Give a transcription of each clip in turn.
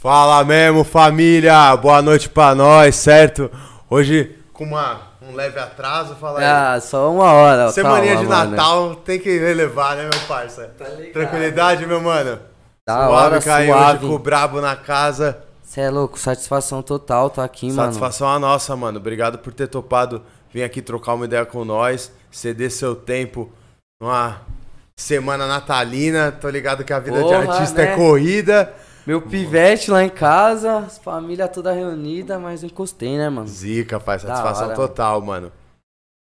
Fala mesmo, família! Boa noite pra nós, certo? Hoje com uma, um leve atraso, fala aí. Ah, só uma hora. ó, Semaninha calma, de mano. Natal tem que relevar, né, meu parça? Tá ligado. Tranquilidade, meu mano? Da suave, hora, caiu suave. hoje com o brabo na casa. Cê é louco, satisfação total, tá aqui, mano. Satisfação a nossa, mano. Obrigado por ter topado vir aqui trocar uma ideia com nós, ceder seu tempo numa semana natalina. Tô ligado que a vida de Porra, artista é né? corrida. Meu pivete lá em casa, as família toda reunida, mas eu encostei, né, mano? Zica, pai. Satisfação hora, total, mano.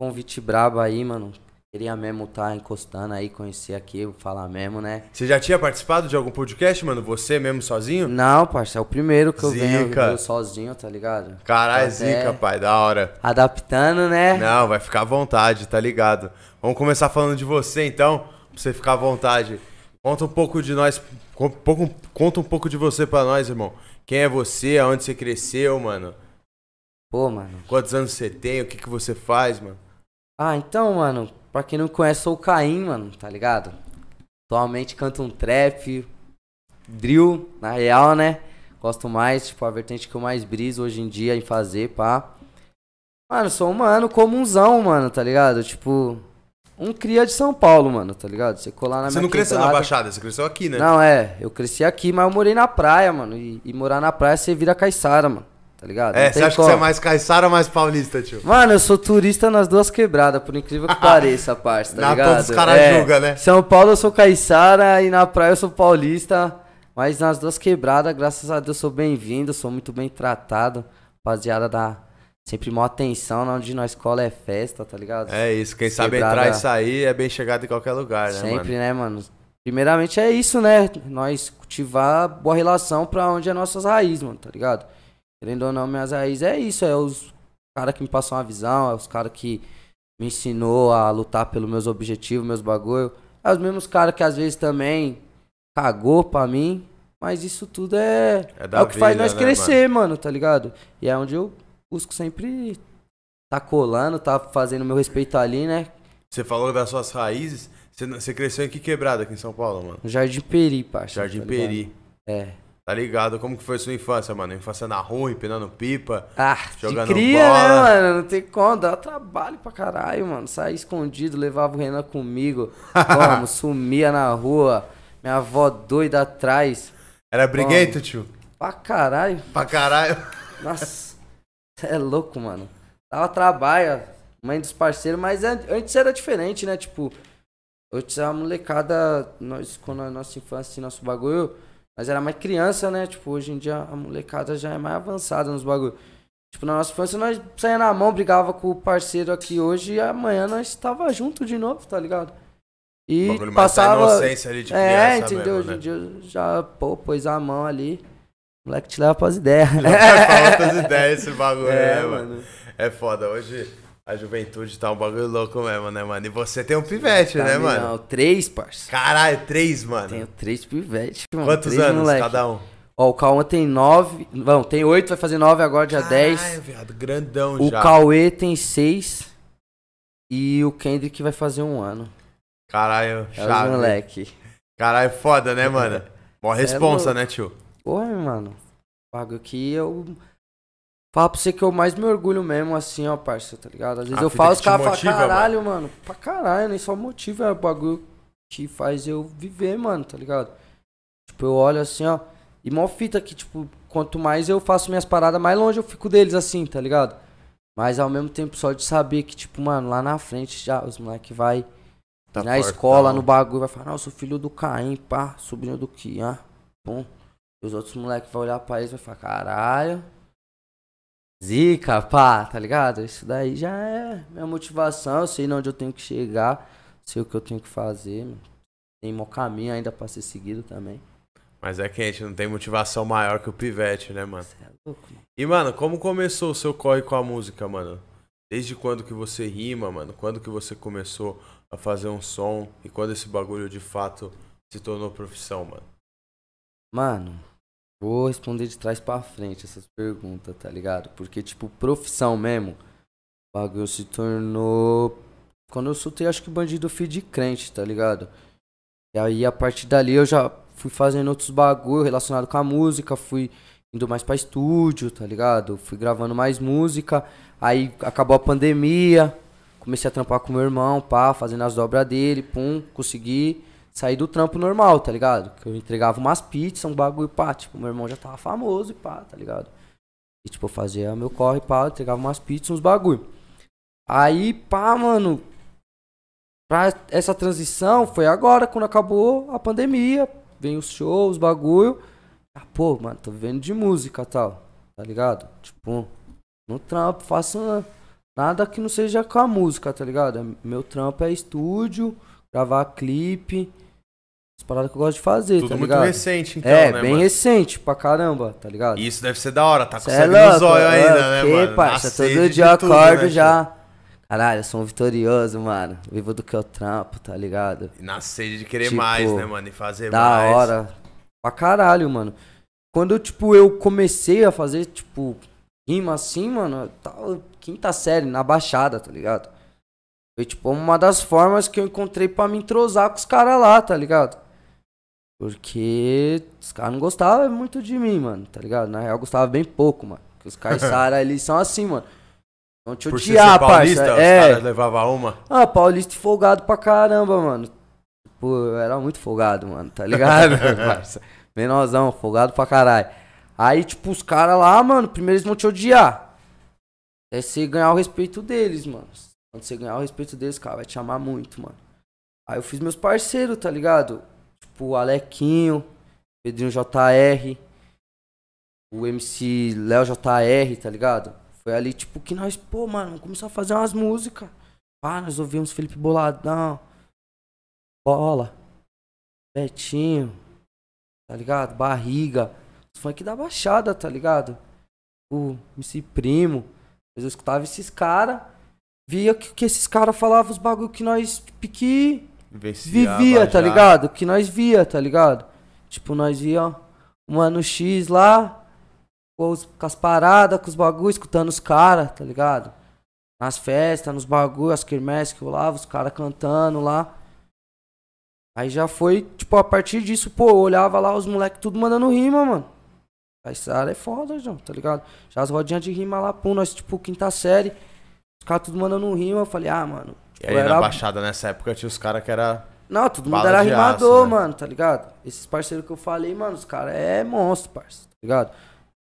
Convite brabo aí, mano. Queria mesmo tá encostando aí, conhecer aqui, falar mesmo, né? Você já tinha participado de algum podcast, mano? Você mesmo sozinho? Não, parça, é o primeiro que eu venho Zica. eu sozinho, tá ligado? Caralho, zica, pai. Da hora. Adaptando, né? Não, vai ficar à vontade, tá ligado? Vamos começar falando de você, então, pra você ficar à vontade. Conta um pouco de nós, um pouco- conta um pouco de você pra nós, irmão. Quem é você, aonde você cresceu, mano? Pô, mano. Quantos anos você tem, o que, que você faz, mano? Ah, então, mano, pra quem não conhece, sou o Caim, mano, tá ligado? Atualmente canto um trap, drill, na real, né? Gosto mais, tipo, a vertente que eu mais briso hoje em dia em fazer, pá. Mano, sou um mano comunzão, mano, tá ligado? Tipo, um cria de São Paulo, mano, tá ligado? Você colar na Você minha não cresceu na quebrada- Baixada, você cresceu aqui, né? Não, é, eu cresci aqui, mas eu morei na praia, mano. E, e morar na praia você vira caiçara, mano, tá ligado? é, Não você acha que como. você é mais caiçara ou mais paulista, tio? Mano, eu sou turista nas duas quebradas, por incrível que pareça, parça, tá Na ligado? todos os caras É, julgam, né? São Paulo eu sou caiçara e na praia eu sou paulista. Mas nas duas quebradas, graças a Deus, sou bem-vindo, sou muito bem tratado. Rapaziada dá sempre maior atenção, na onde nós escola é festa, tá ligado? É isso, quem sabe Quebrada- entrar e sair é bem chegado em qualquer lugar, né, Sempre, mano? né, mano? Primeiramente é isso, né? Nós cultivar boa relação pra onde é nossas raízes, mano, tá ligado? Querendo ou não, minhas raízes é isso, é os caras que me passam uma visão, é os caras que me ensinou a lutar pelos meus objetivos, meus bagulho. É os mesmos caras que às vezes também cagou pra mim, mas isso tudo é, É é, o que faz vida, nós né, crescer, mano, tá ligado? E é onde eu busco sempre tá colando, tá fazendo meu respeito ali, né? Você falou das suas raízes. Você, você cresceu em que quebrada aqui em São Paulo, mano? No Jardim Peri, parça. Jardim tá? Peri. É. Tá ligado? Como que foi sua infância, mano? Infância na rua, empinando pipa. Ah, Jogando cria, bola. né, mano? Não tem como, dá trabalho pra caralho, mano. Saía escondido, levava o Renan comigo. Vamos, sumia na rua. Minha avó doida atrás. Era briguento, tio? Pra caralho. Pra caralho. Nossa, é louco, mano. Dava trabalho, mãe dos parceiros, mas an- antes era diferente, né? Tipo, antes a molecada, nós, quando a nossa infância, assim, nosso bagulho, nós era mais criança, né? Tipo, hoje em dia a molecada já é mais avançada nos bagulhos. Tipo, na nossa infância nós saía na mão, brigava com o parceiro aqui hoje e amanhã nós tava junto de novo, tá ligado? E passava. inocência ali de criança É, entendeu? mesmo, Hoje né? em dia eu já, pô, pôs a mão ali. O moleque te leva pras ideias. Vai pra outras ideias esse bagulho, É, né, mano? mano. É foda. Hoje a juventude tá um bagulho louco mesmo, né, mano? E você tem um pivete, né, Tá, mano? Não, três, parça. Caralho, três, mano. Tenho três pivetes, mano. Quantos três anos moleque. cada um? Ó, o Cauã tem nove. Não, tem oito, vai fazer nove agora, dia Caralho, dez. viado, grandão O já. Cauê tem seis. E o Kendrick vai fazer um ano. Caralho, É chave. moleque. Caralho, foda, né, mano? Mó Cê é responsa, louco. né, tio? Porra, mano. Bagulho que eu. Falo pra você que eu mais me orgulho mesmo, assim, ó, parça, tá ligado? Às vezes A eu falo, os caras falam, caralho, mano. Pra caralho, nem só motiva, é o bagulho que faz eu viver, mano, tá ligado? Tipo, eu olho assim, ó. E mó fita que, tipo, quanto mais eu faço minhas paradas, mais longe eu fico deles, assim, tá ligado? Mas ao mesmo tempo, só de saber que, tipo, mano, lá na frente já os moleque vai Tá na escola, no bagulho, vai falar, sou filho do Caim, pá, sobrinho do Kian, pum. E os outros moleques vão olhar pra eles e vai falar, caralho. Zica, pá, tá ligado? Isso daí já é minha motivação, eu sei onde eu tenho que chegar, sei o que eu tenho que fazer, mano. Tem meu caminho ainda pra ser seguido também. Mas é quente, não tem motivação maior que o pivete, né, mano? Cê é louco, mano. E, mano, como começou o seu corre com a música, mano? Desde quando que você rima, mano? Quando que você começou a fazer um som? E quando esse bagulho de fato se tornou profissão, mano? Mano, vou responder de trás pra frente essas perguntas, tá ligado? Porque, tipo, profissão mesmo, o bagulho se tornou. Quando eu soltei, acho que bandido fui de crente, tá ligado? E aí, a partir dali, eu já fui fazendo outros bagulho relacionado com a música, fui indo mais pra estúdio, tá ligado? Fui gravando mais música. Aí acabou a pandemia, comecei a trampar com meu irmão, pá, fazendo as dobras dele, pum, consegui sair do trampo normal, tá ligado? Que eu entregava umas pizzas, um bagulho, pá, tipo, meu irmão já tava famoso e pá, tá ligado? E tipo, eu fazia meu corre, pá, entregava umas pizzas, uns bagulho. Aí, pá, mano, pra essa transição foi agora, quando acabou a pandemia, vem os shows, bagulho. Ah, pô, mano, tô vivendo de música tal, tá ligado? Tipo, no trampo, faço nada que não seja com a música, tá ligado? Meu trampo é estúdio, gravar clipe, as paradas que eu gosto de fazer, Tudo tá muito ligado? recente, então, é, né, bem mano? recente pra caramba, tá ligado? Isso deve ser da hora, tá com Cê é sangue no louco, zóio é, ainda, né, o quê, mano? parça? Todo de dia eu tudo, acordo né, já. Caralho, eu sou um vitorioso, mano. Vivo do que eu trampo, tá ligado? E na sede de querer Tipo, mais, né, mano? E fazer Da mais. hora. Pra caralho, mano. Quando, tipo, eu comecei a fazer, tipo, rima assim, mano, tava quinta série, na baixada, tá ligado? Foi, tipo, uma das formas que eu encontrei pra me entrosar com os caras lá, tá ligado? Porque os caras não gostavam muito de mim, mano, tá ligado? Na real, gostava bem pouco, mano. Porque os caiçara ali são assim, mano. Vão te Por odiar, paulista, parça. os É, caras levavam uma. ah, paulista folgado pra caramba, mano. Pô, eu era muito folgado, mano, tá ligado? parça? Menorzão, folgado pra caralho. Aí, tipo, os caras lá, mano, primeiro eles vão te odiar. É você ganhar o respeito deles, mano. Quando você ganhar o respeito deles, cara vai te amar muito, mano. Aí eu fiz meus parceiros, tá ligado? Tipo, Alequinho, Pedrinho JR, o MC Léo JR, tá ligado? Foi ali, tipo, que nós, pô, mano, começar a fazer umas músicas. Ah, nós ouvimos Felipe Boladão, Bola, Betinho, tá ligado? Barriga. Os funk da Baixada, tá ligado? O MC Primo. Eu escutava esses caras, via que, que esses caras falavam os bagulho que nós pique vivia, tá ligado? Que nós via, tá ligado? Tipo, nós via o Mano X lá, com, os- com as paradas, com os bagulhos, escutando os caras, tá ligado? Nas festas, nos bagulhos, as quermesses que rolava, os caras cantando lá. Aí já foi, tipo, a partir disso, pô, eu olhava lá os moleques tudo mandando rima, mano. Caissara é foda, João, tá ligado? Já as rodinhas de rima lá, pô, nós, tipo, quinta série, os caras tudo mandando rima, eu falei, ah, mano. E aí era na Baixada, nessa época, tinha os caras que era... não, todo mundo era rimador, né? mano, tá ligado? Esses parceiros que eu falei, mano, os caras é monstro, parceiro, tá ligado?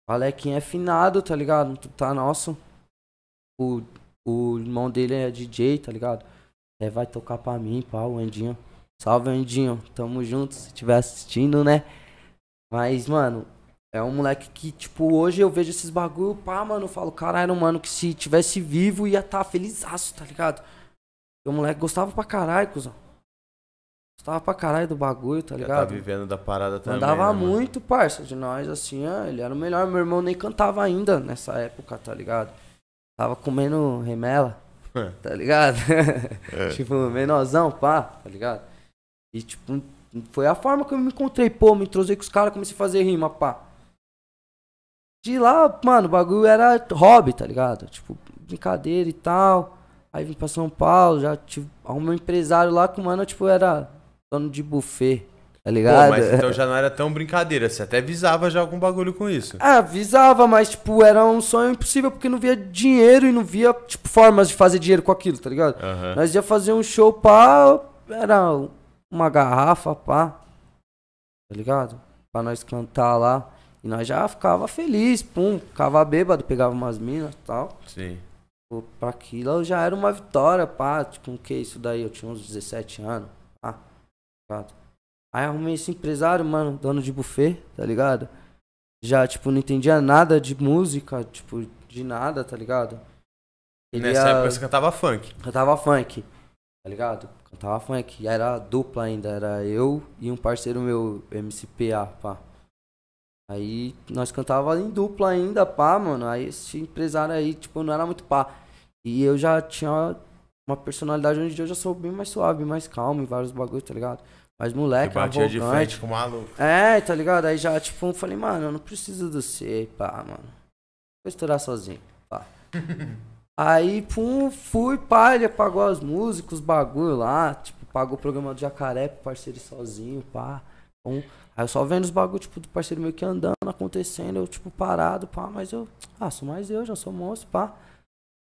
O Alequinho é finado, tá ligado? Tu tá nosso. O, o irmão dele é DJ, tá ligado? É, vai tocar pra mim, pá, o Andinho. Salve, Andinho. Tamo junto, se estiver assistindo, né? Mas, mano, é um moleque que, tipo, hoje eu vejo esses bagulho, pá, mano, eu falo, caralho, mano, que se tivesse vivo ia tá felizaço, tá ligado? O moleque gostava pra caralho, cuzão. Gostava pra caralho do bagulho, tá Já tá ligado? vivendo da parada também, Mandava né, muito, parça, de nós, assim, ele era o melhor. Meu irmão nem cantava ainda nessa época, tá ligado? Tava comendo remela, tá ligado? É. tipo, menorzão, pá, tá ligado? E, tipo, foi a forma que eu me encontrei, pô, me entrosei com os caras, comecei a fazer rima, pá. De lá, mano, o bagulho era hobby, tá ligado? Tipo, brincadeira e tal. Aí vim pra São Paulo, já tive um empresário lá que, mano, tipo, era dono de buffet, tá Pô, ligado? mas então já não era tão brincadeira, você até visava já algum bagulho com isso. Ah, avisava, mas, tipo, era um sonho impossível porque não via dinheiro e não via, tipo, formas de fazer dinheiro com aquilo, tá ligado? Aham. Nós ia fazer um show, pá, era uma garrafa, pá, tá ligado? Pra nós cantar lá. E nós já ficava feliz, pum, ficava bêbado, pegava umas minas e tal. Sim. Pô, pra aquilo já era uma vitória, pá, com o que isso daí? Eu tinha uns 17 anos, pá, ligado? Aí arrumei esse empresário, mano, dono de buffet, tá ligado? Já, tipo, não entendia nada de música, tipo, de nada, tá ligado? Ele Nessa ia- época você cantava funk. Cantava funk, tá ligado? Cantava funk. E era dupla ainda, era eu e um parceiro meu, MCPA, pá. Aí nós cantava em dupla ainda, pá, mano. Aí esse empresário aí, tipo, não era muito pá. E eu já tinha uma personalidade onde eu já sou bem mais suave, mais calmo em vários bagulhos, tá ligado? Mas Que moleque, batia de frente com o maluco. É, tá ligado? Aí já, tipo, eu falei, mano, eu não preciso do você, pá, mano. Vou estourar sozinho, pá. Aí, pum, fui, pá, ele pagou as músicas, os bagulho lá, tipo, pagou o programa do Jacaré pro parceiro ir sozinho, pá. Então, aí eu só vendo os bagulho, tipo, do parceiro meio que andando, acontecendo, eu, tipo, parado, pá, mas eu, ah, sou mais eu, já sou monstro, pá.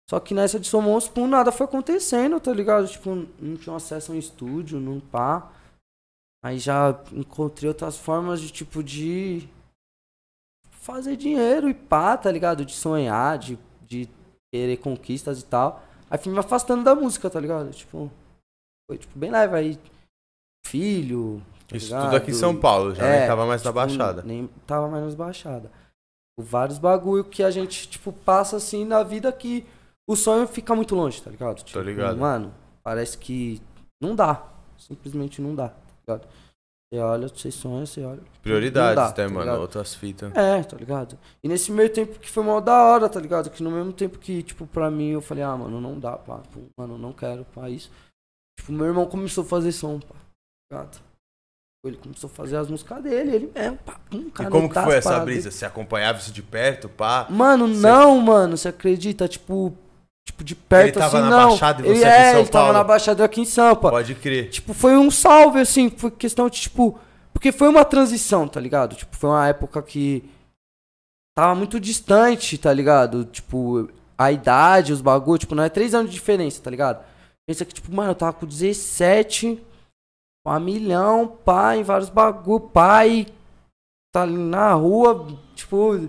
Só que nessa de sou monstro, por nada foi acontecendo, tá ligado? Tipo, não tinha acesso a um estúdio, não pá. Aí já encontrei outras formas de, tipo, de fazer dinheiro e pá, tá ligado? De sonhar, de, de querer conquistas e tal. Aí fui me afastando da música, tá ligado? Tipo, foi tipo bem leve aí. Filho. Tá Isso ligado? tudo aqui em São Paulo, já É, nem tava mais na tipo, Baixada. Nem tava mais nas baixadas. Vários bagulho que a gente, tipo, passa assim na vida que o sonho fica muito longe, tá ligado? Tipo, ligado. Mano, parece que não dá. Simplesmente não dá, tá ligado? Você olha, você sonha, você olha. Prioridades, dá, né, tá mano? Outras fitas. É, tá ligado? E nesse meio tempo que foi mal da hora, tá ligado? Que no mesmo tempo que, tipo, pra mim eu falei, ah, mano, não dá, pá, pô, mano, não quero, pá, isso. Tipo, meu irmão começou a fazer som, pá, tá ligado? Ele começou a fazer as músicas dele, ele mesmo, pá, pum, E cara. como que foi essa brisa? Você acompanhava isso de perto, pá? Mano, Cê- não, mano, você acredita? Tipo, tipo de perto Ele tava assim, na não. Baixada e ele você aqui em é, São ele tava Paulo? na Baixada aqui em Sampa. Pode crer. Tipo, foi um salve, assim, foi questão de, tipo. Porque foi uma transição, tá ligado? Tipo, foi uma época que. Tava muito distante, tá ligado? Tipo, a idade, os bagulho, tipo, não é três anos de diferença, tá ligado? Pensa que, tipo, mano, eu tava com 17, com a milhão, pá, em vários bagulho, pai. Tá ali na rua, tipo.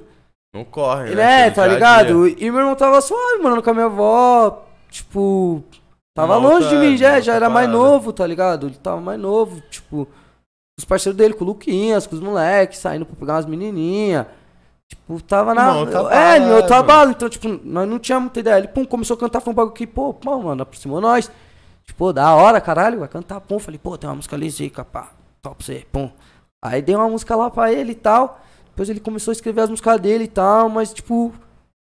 Não corre, né? é, tá ligado? dia. E meu irmão tava suave, mano, com a minha avó. Tipo, tava longe de mim, já, já era mais novo, tá ligado? Ele tava mais novo, tipo, os parceiros dele, com o Luquinhas, com os moleques, saindo pra pegar umas menininhas. Tipo, tava na. Uma outra é, mano. bala. Então, tipo, nós não tínhamos muita ideia. Ele, pum, começou a cantar, foi um bagulho que, pô, pô, mano, aproximou nós. Tipo, da hora, caralho, vai cantar, pum. Falei, pô, tem uma música ali, zica, pá, top pra você, pum. Aí dei uma música lá pra ele e tal. Depois ele começou a escrever as músicas dele e tal, mas, tipo,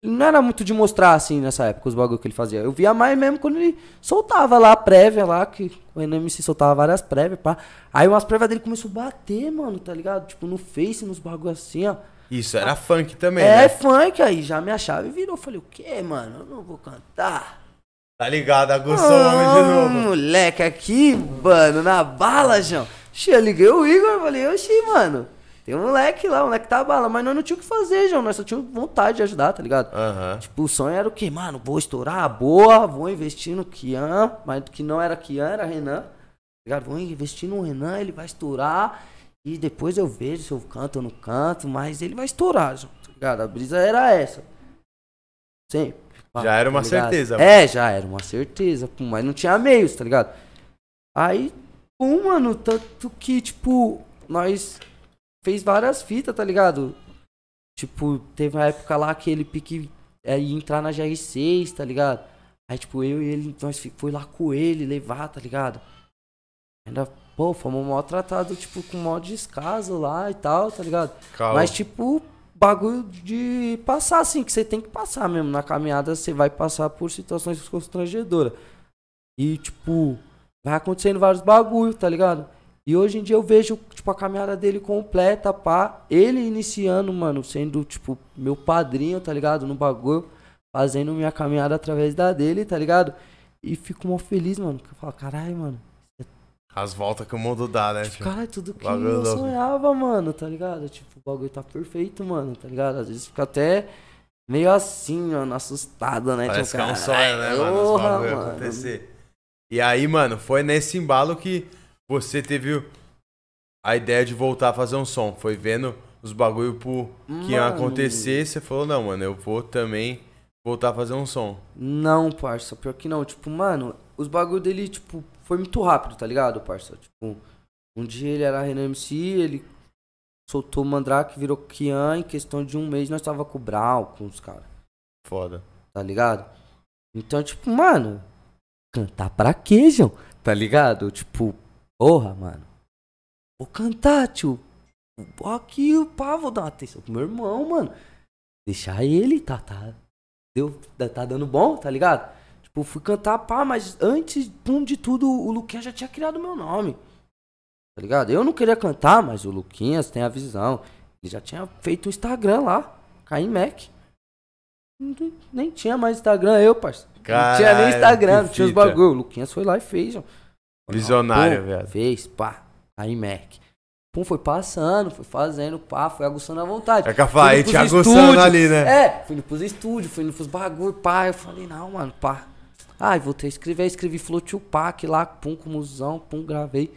não era muito de mostrar, assim, nessa época, os bagulho que ele fazia. Eu via mais mesmo quando ele soltava lá a prévia lá, que o NMC soltava várias prévias, pá. Aí umas prévias dele começou a bater, mano, tá ligado? Tipo, no Face, nos bagulho assim, ó. Isso, era funk também, É né? funk, aí já minha chave virou. Falei, o quê, mano? Eu não vou cantar. Tá ligado, aguçou o homem de novo. Moleque, aqui, mano, na bala, João. Xê, eu liguei o Igor, falei, oxi, mano. Tem um moleque lá, o moleque tá bala, mas nós não tinha o que fazer, João. Nós só tínhamos vontade de ajudar, tá ligado? Aham. Tipo, o sonho era o quê? Mano, vou estourar a boa, vou investir no Kian, mas que não era Kian, era Renan. Tá ligado? Vou investir no Renan, ele vai estourar. E depois eu vejo se eu canto ou não canto, mas ele vai estourar, João, tá ligado? A brisa era essa. Sempre. Já era uma tá certeza, É, já era uma certeza, pum, mas não tinha meios, tá ligado? Aí, pum, mano, tanto que, tipo, nós fez várias fitas, tá ligado? Tipo, teve uma época lá que ele pique é, ia entrar na GR6, tá ligado? Aí, tipo, eu e ele, nós foi lá com ele levar, tá ligado? Ainda, pô, fomos mal tratados, tipo, com mó descaso lá e tal, tá ligado? Calma. Mas, tipo, bagulho de passar, assim, que você tem que passar mesmo. Na caminhada você vai passar por situações constrangedoras. E, tipo, vai acontecendo vários bagulhos, tá ligado? E hoje em dia eu vejo, tipo, a caminhada dele completa, pá. Ele iniciando, mano, sendo, tipo, meu padrinho, tá ligado? No bagulho. Fazendo minha caminhada através da dele, tá ligado? E fico mó feliz, mano. Porque eu falo, caralho, mano. As voltas que o mundo dá, né? tio? Cara, é tudo que Bagulho eu sonhava, mano, tá ligado? Tipo, o bagulho tá perfeito, mano, tá ligado? Às vezes fica até meio assim, mano, assustado, né? Parece que tipo, é um sonho, né, mano? Os bagulho mano. acontecer. E aí, mano, foi nesse embalo que você teve a ideia de voltar a fazer um som. Foi vendo os bagulho pro que ia acontecer. Você falou, não, mano, eu vou também voltar a fazer um som. Não, parça, pior que não. Tipo, mano, os bagulho dele, tipo, foi muito rápido, tá ligado, parça? Tipo, um dia ele era Renan MC, ele soltou o Mandrake, virou Kian, em questão de um mês nós tava com o Brau, com os caras. Foda. tá ligado? Então, tipo, mano, cantar pra quê, João? Tá ligado? Tipo, porra, mano. Vou cantar, tio. Aqui o pá, vou dar uma atenção pro meu irmão, mano. Deixar ele, tá, tá. Deu, tá dando bom, tá ligado? Tipo, fui cantar, pá, mas antes pum, de tudo, o Luquinhas já tinha criado meu nome. Tá ligado? Eu não queria cantar, mas o Luquinhas tem a visão. Ele já tinha feito o Instagram lá, Caim Mac. Nem tinha mais Instagram, eu, parceiro. Não tinha nem Instagram, não tinha os bagulho. O Luquinhas foi lá e fez, ó. Visionário, velho. Fez, pá. Aí Mac. Pum, foi passando, foi fazendo, pá, foi aguçando a vontade. É que eu Fui falei, indo te aguçando estúdios. ali, né? É, fui indo pros estúdios, fui indo pros bagulho, pá. Eu falei, não, mano, pá. Ai, voltei a escrever, escrevi Flow Tupac lá, pum, com musão, pum, gravei.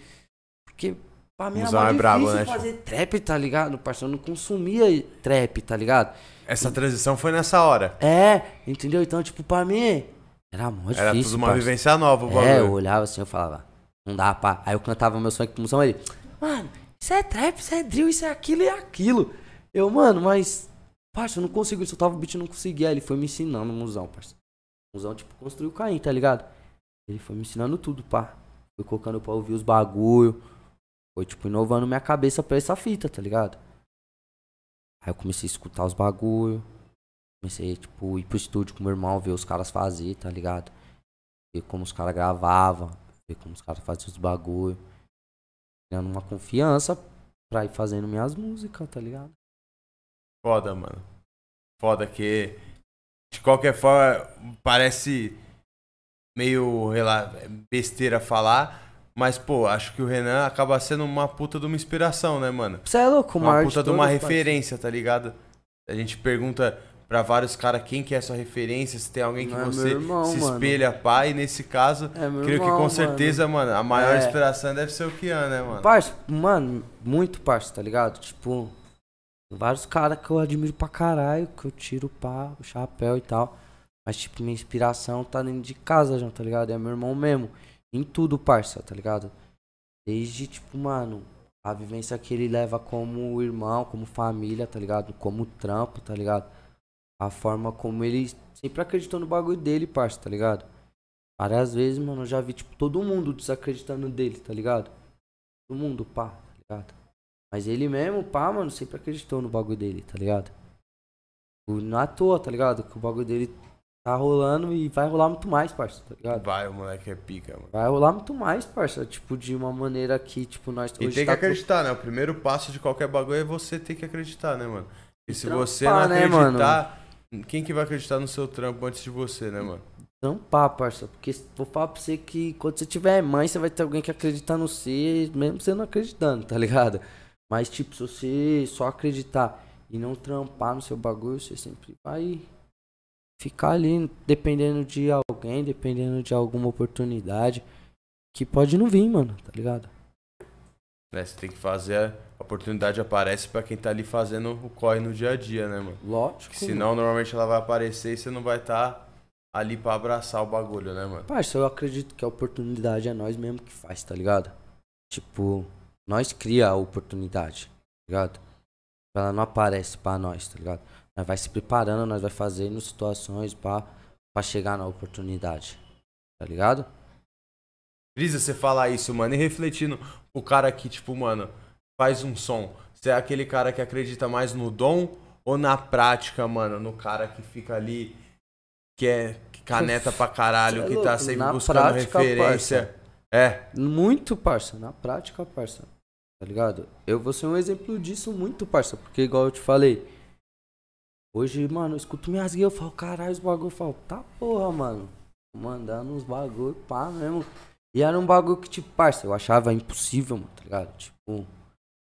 Porque pra mim era é mais brabo, difícil né, fazer trap, tá ligado? Parceiro, eu não consumia trap, tá ligado? Essa transição foi nessa hora. É, entendeu? Então, tipo, pra mim, era mó difícil, Era tudo uma parça. vivência nova o bagulho. É, eu olhava assim, eu falava, não dá, pá. Aí eu cantava meu sonho com musão, ele, mano, isso é trap, isso é drill, isso é aquilo e aquilo. Eu, mano, mas, parça, eu não consigo, eu soltava o beat não conseguia. Ele foi me ensinando, musão, parça. Musão, tipo, construiu o Caim, tá ligado? Ele foi me ensinando tudo, pá. Foi colocando pra ouvir os bagulho. Foi, tipo, inovando minha cabeça pra essa fita, tá ligado? Aí eu comecei a escutar os bagulho. Comecei, tipo, ir pro estúdio com meu irmão, ver os caras fazer, tá ligado? Ver como os caras gravavam, ver como os caras faziam os bagulho. Criando uma confiança pra ir fazendo minhas músicas, tá ligado? Foda, mano. Foda que, de qualquer forma, parece meio besteira falar, mas, pô, acho que o Renan acaba sendo uma puta de uma inspiração, né, mano? Você é louco, Uma puta de uma parceiro. referência, tá ligado? A gente pergunta pra vários caras quem que é sua referência, se tem alguém que É você irmão, se mano. espelha, pai, e nesse caso, É creio que irmão, com mano. certeza, mano, a maior É. inspiração deve ser o Kian, né, mano? Parça, mano, muito parça, tá ligado? Tipo, vários caras que eu admiro pra caralho, que eu tiro pá, o chapéu e tal. Mas, tipo, minha inspiração tá dentro de casa, já, tá ligado? É meu irmão mesmo. Em tudo, parça, tá ligado? Desde, tipo, mano, a vivência que ele leva como irmão, como família, tá ligado? Como trampo, tá ligado? A forma como ele sempre acreditou no bagulho dele, parça, tá ligado? Várias vezes, mano, eu já vi, tipo, todo mundo desacreditando dele, tá ligado? Todo mundo, pá, tá ligado? Mas ele mesmo, pá, mano, sempre acreditou no bagulho dele, tá ligado? O- Não é à toa, tá ligado? Que o bagulho dele tá rolando e vai rolar muito mais, parça, tá ligado? Vai, o moleque é pica, mano. Vai rolar muito mais, parça. Tipo, de uma maneira que, tipo, nós E tem que tá acreditar, né? O primeiro passo de qualquer bagulho é você ter que acreditar, né, mano? E se trampar, você não né, mano? acreditar, quem que vai acreditar no seu trampo antes de você, né, mano? trampar, parça. Porque vou falar pra você que quando você tiver mãe, você vai ter alguém que acredita no você, mesmo você não acreditando, tá ligado? Mas, tipo, se você só acreditar e não trampar no seu bagulho, você sempre vai ficar ali dependendo de alguém, dependendo de alguma oportunidade que pode não vir, mano, tá ligado? Né, Você tem que fazer, a oportunidade aparece pra quem tá ali fazendo o corre no dia a dia, né, mano? Lógico. Que senão, normalmente ela vai aparecer e você não vai estar ali pra abraçar o bagulho, né, mano? Parça, eu acredito que a oportunidade é nós mesmo que faz, tá ligado? Tipo, nós cria a oportunidade, tá ligado? Ela não aparece pra nós, tá ligado? Nós vai se preparando, nós vai fazendo situações pra chegar na oportunidade, tá ligado? Brisa você falar isso, mano, e refletindo o cara que, tipo, mano, faz um som. Você é aquele cara que acredita mais no dom ou na prática, mano? No cara que fica ali, que é caneta pra caralho, é que tá sempre na buscando prática, referência. É, Muito, parça, na prática, parça. Tá ligado? Eu vou ser um exemplo disso muito, parça, porque igual eu te falei, hoje, mano, eu escuto minhas guias, eu falo, caralho, os bagulho, eu falo, tá porra, mano. Mandando uns bagulho, pá, mesmo. E era um bagulho que, tipo, parça, eu achava impossível, mano, tá ligado? Tipo,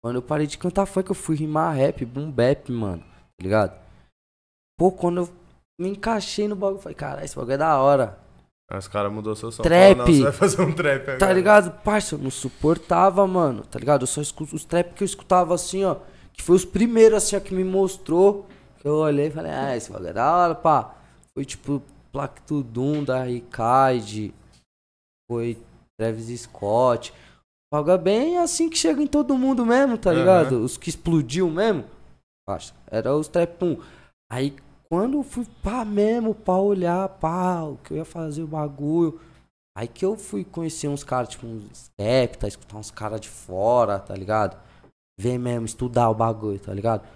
quando eu parei de cantar foi que eu fui rimar rap, boom bap, mano, tá ligado? Pô, quando eu me encaixei no bagulho, eu falei, caralho, esse bagulho é da hora. Aí os caras mudou seu som. Trap. Fala, vai fazer um trap agora. Tá ligado? Parça, eu não suportava, mano. Tá ligado? Eu só escuto os trap que eu escutava assim, ó. Que foi os primeiros, assim, ó, que me mostrou. Que eu olhei e falei, ah, esse bagulho é da hora, pá. Foi tipo Plactudum da Ricard. Foi Travis Scott. O bagulho é bem assim que chega em todo mundo mesmo, tá Aham. ligado? Os que explodiu mesmo. Parça, era os trap 1. Aí quando eu fui pá mesmo, pra olhar, pá, o que eu ia fazer o bagulho. Aí que eu fui conhecer uns caras, tipo, uns Skepta, escutar uns caras de fora, tá ligado? Ver mesmo, estudar o bagulho, tá ligado?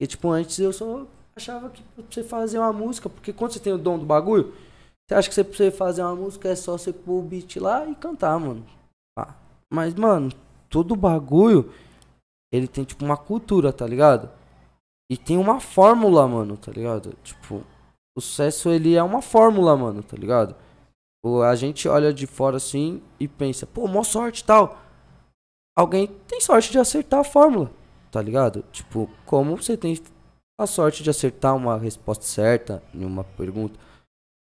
E tipo, antes eu só achava que pra você fazer uma música, porque quando você tem o dom do bagulho, você acha que você, você fazer uma música é só você pôr o beat lá e cantar, mano. Mas, mano, todo bagulho, ele tem tipo uma cultura, tá ligado? E tem uma fórmula, mano, tá ligado? Tipo, o sucesso ele é uma fórmula, mano, tá ligado? O- A gente olha de fora assim e pensa, pô, mó sorte e tal. alguém tem sorte de acertar a fórmula, tá ligado? Tipo, como você tem a sorte de acertar uma resposta certa em uma pergunta.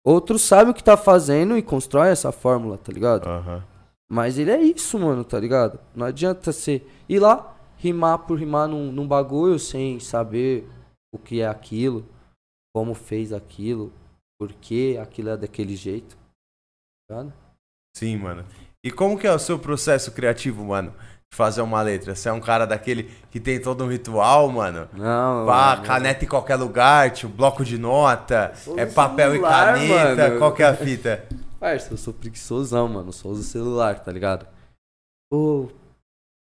Outros sabem o que tá fazendo e constrói essa fórmula, tá ligado? Aham. Mas ele é isso, mano, tá ligado? Não adianta você ir lá, rimar por rimar num, num bagulho sem saber o que é aquilo, como fez aquilo, por que aquilo é daquele jeito. Tá ligado? Sim, mano. E como que é o seu processo criativo, mano? Fazer uma letra? Você é um cara daquele que tem todo um ritual, mano? Não, Pá, mano. caneta em qualquer lugar, tio, bloco de nota, é papel celular, e caneta, mano. qual que é a fita? Parça, eu sou preguiçosão, mano. Só uso celular, tá ligado?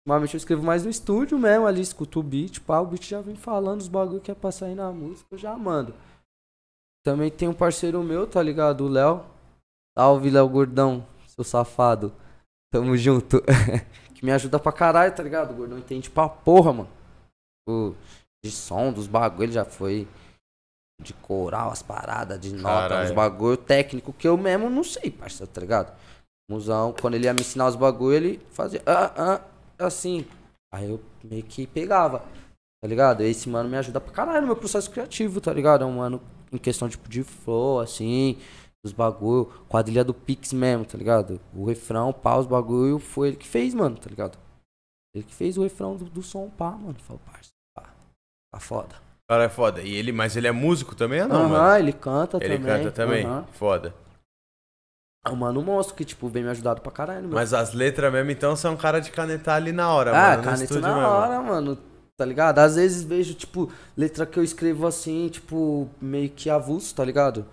Normalmente eu escrevo mais no estúdio mesmo, ali escuto o beat, pá, o beat já vem falando os bagulho que é pra sair na música, eu já mando. Também tem um parceiro meu, tá ligado? O Léo. Salve, Léo Gordão, seu safado. Tamo junto. que me ajuda pra caralho, tá ligado? O Gordão entende pra porra, mano. O, de som, dos bagulho, ele já foi de coral, as paradas, de nota, Caralho. uns bagulho técnico que eu mesmo não sei, parceiro, tá ligado? Musão, quando ele ia me ensinar os bagulho, ele fazia ah, ah, assim. Aí eu meio que pegava, tá ligado? Esse mano me ajuda pra caralho no meu processo criativo, tá ligado? É um mano em questão tipo de flow, assim, dos bagulho, quadrilha do Pix mesmo, tá ligado? O refrão, pá, os bagulho, foi ele que fez, mano, tá ligado? Ele que fez o refrão do, do som, pá, mano. Falou, parça, pá, tá foda. O cara é foda. E ele, mas ele é músico também ou não, Aham, mano? ele canta Ele também. canta também. aham. Foda. É um mano monstro que, tipo, vem me ajudado pra caralho, meu. Mas as letras mesmo, então, são um cara de canetar ali na hora, Ah, mano. no caneta na mesmo. hora, mano. Tá ligado? Às vezes vejo, tipo, letra que eu escrevo assim, tipo, meio que avulso, tá ligado?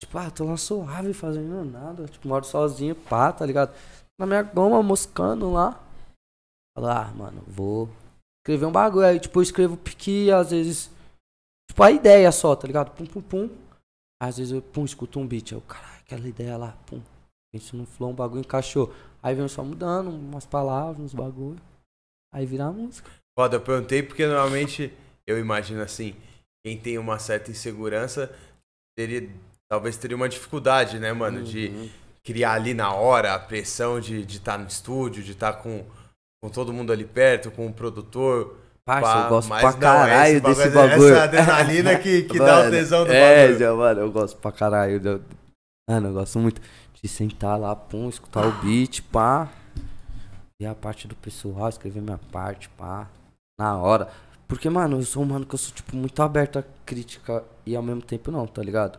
Tipo, ah, tô lá suave, fazendo nada. Tipo, moro sozinho, pá, tá ligado? Na minha goma, moscando lá. Falo, ah, mano, vou escrever um bagulho. Aí, tipo, eu escrevo que às vezes. Tipo, a ideia só, tá ligado? Pum, pum, pum. Às vezes eu, pum, escuto um beat. Eu, caralho, aquela ideia lá, pum. Penso no flow, um bagulho encaixou. Aí vem só mudando umas palavras, uns bagulho. Aí vira a música. Foda, eu perguntei porque normalmente eu imagino assim, quem tem uma certa insegurança teria, talvez teria uma dificuldade, né, mano, de Uhum. criar ali na hora a pressão de estar no estúdio, de estar com, com todo mundo ali perto, com o produtor. Parça, pá, eu gosto mas pra não, caralho esse desse bagulho- bagulho. Essa adrenalina que, que dá o Mano, tesão do é, bagulho. já, mano, eu gosto pra caralho. Eu, mano, eu gosto muito de sentar lá, pum, escutar o beat, pá. E a parte do pessoal, escrever minha parte, pá. Na hora. Porque, mano, eu sou um mano que eu sou, tipo, muito aberto a crítica e ao mesmo tempo não, tá ligado?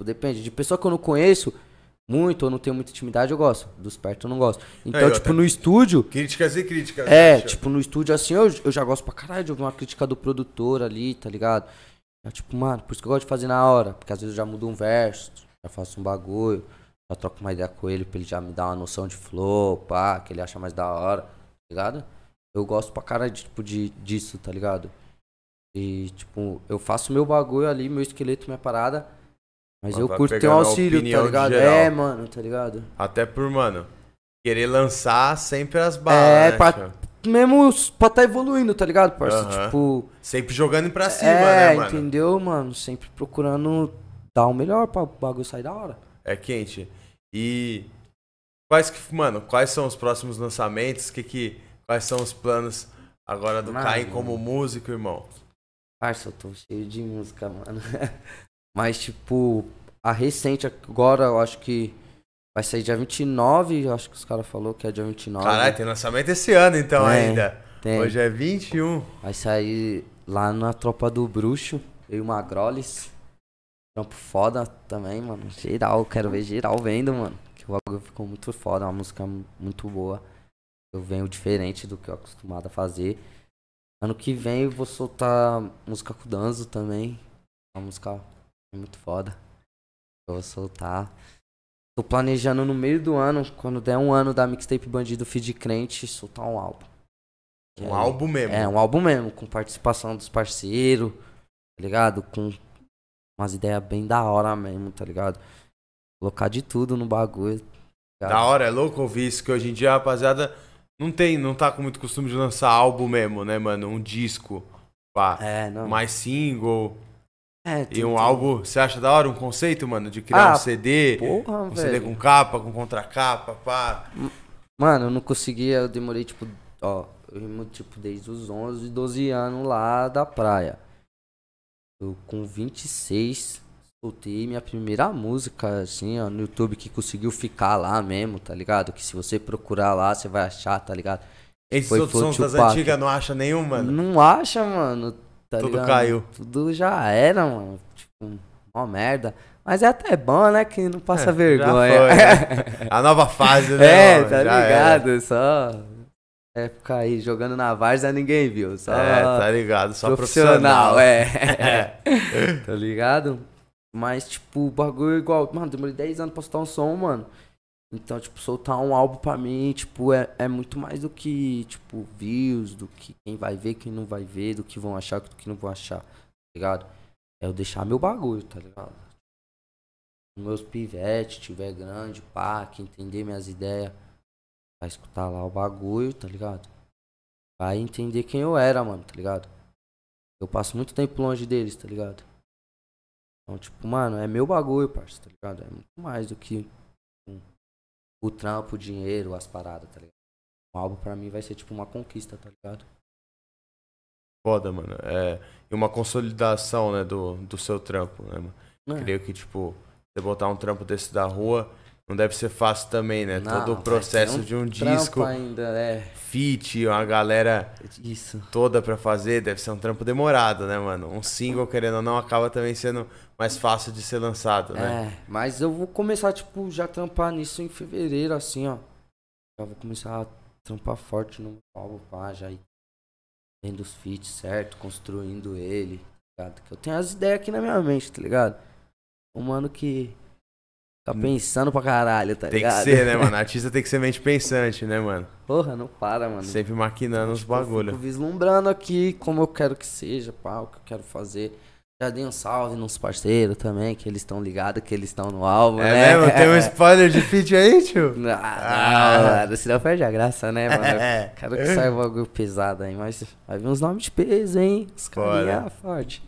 Tipo, depende. De pessoa que eu não conheço muito ou não tenho muita intimidade, eu gosto. Dos perto eu não gosto. Então, eu tipo, até- no estúdio, Críticas e críticas. é, né, tipo, no estúdio assim, eu, eu já gosto pra caralho de ouvir uma crítica do produtor ali, tá ligado? É tipo, mano, por isso que eu gosto de fazer na hora. Porque às vezes eu já mudo um verso, já faço um bagulho, já troco uma ideia com ele pra ele já me dar uma noção de flow, pá, que ele acha mais da hora, tá ligado? Eu gosto pra caralho de, tipo, de, disso, tá ligado? E, tipo, eu faço meu bagulho ali, meu esqueleto, minha parada. Mas, Mas eu curto ter um auxílio, tá ligado? É, mano, tá ligado? Até por, mano, querer lançar sempre as balas, É, né, pra-? Mesmo pra tá evoluindo, tá ligado, parça? Tipo. Sempre jogando pra cima, é, né, mano? entendeu, mano? Sempre procurando dar o melhor pra o bagulho sair da hora. É quente. E quais que, mano, quais são os próximos lançamentos? Que que quais são os planos agora do. Caim como músico, irmão? Parça, eu tô cheio de música, mano. Mas, tipo, a recente agora, eu acho que vai sair dia 29. Eu acho que os caras falaram que é dia 29. Caralho, tem lançamento esse ano então Tem, ainda. tem. Hoje é 21. Vai sair lá na Tropa do Bruxo. Eu e o Magrolis. Trampo foda também, mano. Geral, quero ver geral vendo, mano. Que o bagulho ficou muito foda, uma música muito boa. Eu venho diferente do que eu acostumado a fazer. Ano que vem eu vou soltar música com o Danzo também. Uma música muito foda. Eu vou soltar. Tô planejando no meio do ano, quando der um ano da mixtape Bandido Feed Crente, soltar um álbum. Que Um aí- álbum mesmo. é, um álbum mesmo, com participação dos parceiros, tá ligado? Com umas ideias bem da hora mesmo, tá ligado? Colocar de tudo no bagulho. tá? Da hora, é louco ouvir isso, que hoje em dia rapaziada não tem, não tá com muito costume de lançar álbum mesmo, né, mano? Um disco, pá. É, não. Mais single. É, E um álbum, você acha da hora um conceito, mano? De criar Ah, um CD, Porra, um CD velho. com capa, com contracapa, pá. Mano, eu não conseguia, eu demorei tipo ó, eu rimo, tipo, desde os 11, 12 anos lá da praia. Eu, com 26, soltei minha primeira música, assim, ó, no YouTube, que conseguiu ficar lá mesmo, tá ligado? Que se você procurar lá, você vai achar, tá ligado? Esses Foi outros sons das antigas não acha nenhum, mano? Não acha, mano. Tá Tudo ligado? caiu. Tudo já era, mano. Tipo, uma merda. Mas é até bom, né? Que não passa É, vergonha. foi, né? A nova fase, né? é, tá Já era. ligado? Só época aí jogando na várzea ninguém viu. Só É, tá ligado. Só profissional, profissional. é. tá ligado? Mas, tipo, o bagulho é igual. Mano, demorei 10 anos pra soltar um som, mano. Então, tipo, soltar um álbum pra mim, tipo, é, é muito mais do que, tipo, views, do que quem vai ver, quem não vai ver, do que vão achar, do que não vão achar, tá ligado? É eu deixar meu bagulho, tá ligado? Meus pivetes, tiver grande, pá, que entender minhas ideias, vai escutar lá o bagulho, tá ligado? Vai entender quem eu era, mano, tá ligado? Eu passo muito tempo longe deles, tá ligado? Então, tipo, mano, é meu bagulho, parça, tá ligado? É muito mais do que o trampo, o dinheiro, as paradas, tá ligado? Um álbum pra mim vai ser tipo uma conquista, tá ligado? Foda, mano. É, e uma consolidação, né, do, do seu trampo, né, mano? É. Creio que, tipo, você botar um trampo desse da rua não deve ser fácil também, né? Não, Todo o vai processo um de um disco, ainda, é. feat, uma galera Isso. toda pra fazer, deve ser um trampo demorado, né, mano? Um single, querendo ou não, acaba também sendo mais fácil de ser lançado, né? É, mas eu vou começar, tipo, já trampar nisso em fevereiro, assim, ó. Já vou começar a trampar forte no álbum, pá, já ir tendo os feats certo, construindo ele, tá ligado? Que eu tenho as ideias aqui na minha mente, tá ligado? Um mano que tá pensando pra caralho, tá. Tem ligado? que ser, né, mano? Artista tem que ser mente pensante, né, mano? Porra, não para, mano. Sempre maquinando os Tipo, eu bagulho. Fico vislumbrando aqui como eu quero que seja, pá, o que eu quero fazer. Já dei um salve nos parceiros também, que eles estão ligados, que eles estão no álbum, É né? mesmo? Tem um spoiler de feat aí, tio? Não, Ah. não, mano, senão perde a graça, né, mano? É. Quero que saia um bagulho pesado aí, mas vai vir uns nomes de peso, hein? Os Foda. carinha forte.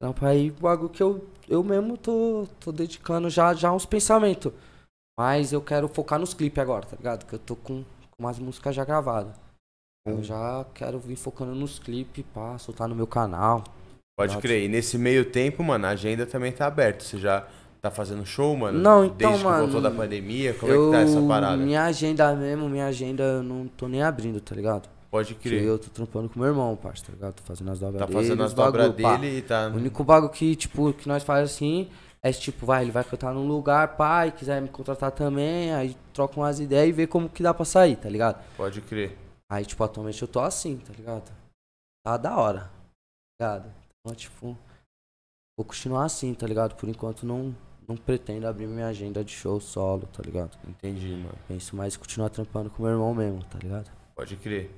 Não, pra aí, bagulho que eu, eu mesmo tô, tô dedicando já, já uns pensamentos. Mas eu quero focar nos clipes agora, tá ligado? Que eu tô com, com umas músicas já gravadas. Eu já quero vir focando nos clipes, pá, soltar no meu canal. Pode Exato. crer. E nesse meio tempo, mano, a agenda também tá aberta. Você já tá fazendo show, mano? Não, então, Desde que mano, voltou da pandemia, como eu, é que tá essa parada? Minha agenda mesmo, minha agenda eu não tô nem abrindo, tá ligado? Pode crer. eu tô trampando com meu irmão, parça, tá ligado? Tô fazendo as dobras Tá dele, fazendo os as dobras dele e tá... O único bagulho que, tipo, que nós faz assim é tipo, vai, ele vai cantar num lugar, pai, quiser me contratar também, aí troca umas ideias e vê como que dá pra sair, tá ligado? Pode crer. Aí, tipo, atualmente eu tô assim, tá ligado? Tá da hora, tá ligado? Então, tipo, vou continuar assim, tá ligado? Por enquanto não, não pretendo abrir minha agenda de show solo, tá ligado? Entendi, mano. Penso mais em continuar trampando com meu irmão mesmo, tá ligado? Pode crer.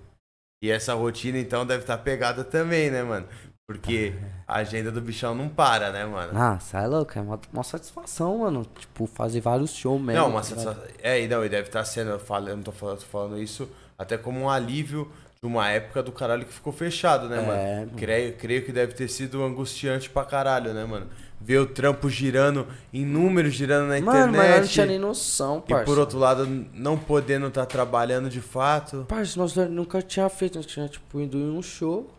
E essa rotina, então, deve estar pegada também, né, mano? Porque a agenda do bichão não para, né, mano? Ah, sai louco, é uma, uma satisfação, mano. Tipo, fazer vários shows mesmo. Não, uma tá ligado? sensação. É, e não, e deve estar sendo, eu, falo, eu não tô falando, tô falando isso até como um alívio de uma época do caralho que ficou fechado, né, É, mano? mano. Creio, creio que deve ter sido angustiante pra caralho, né, mano? Ver o trampo girando, em números girando na Mano, mas eu não internet. tinha nem noção, e parça. por outro lado, não podendo estar trabalhando de fato. Parça, nós nunca tinha feito, nós tinha, tipo, ido em um show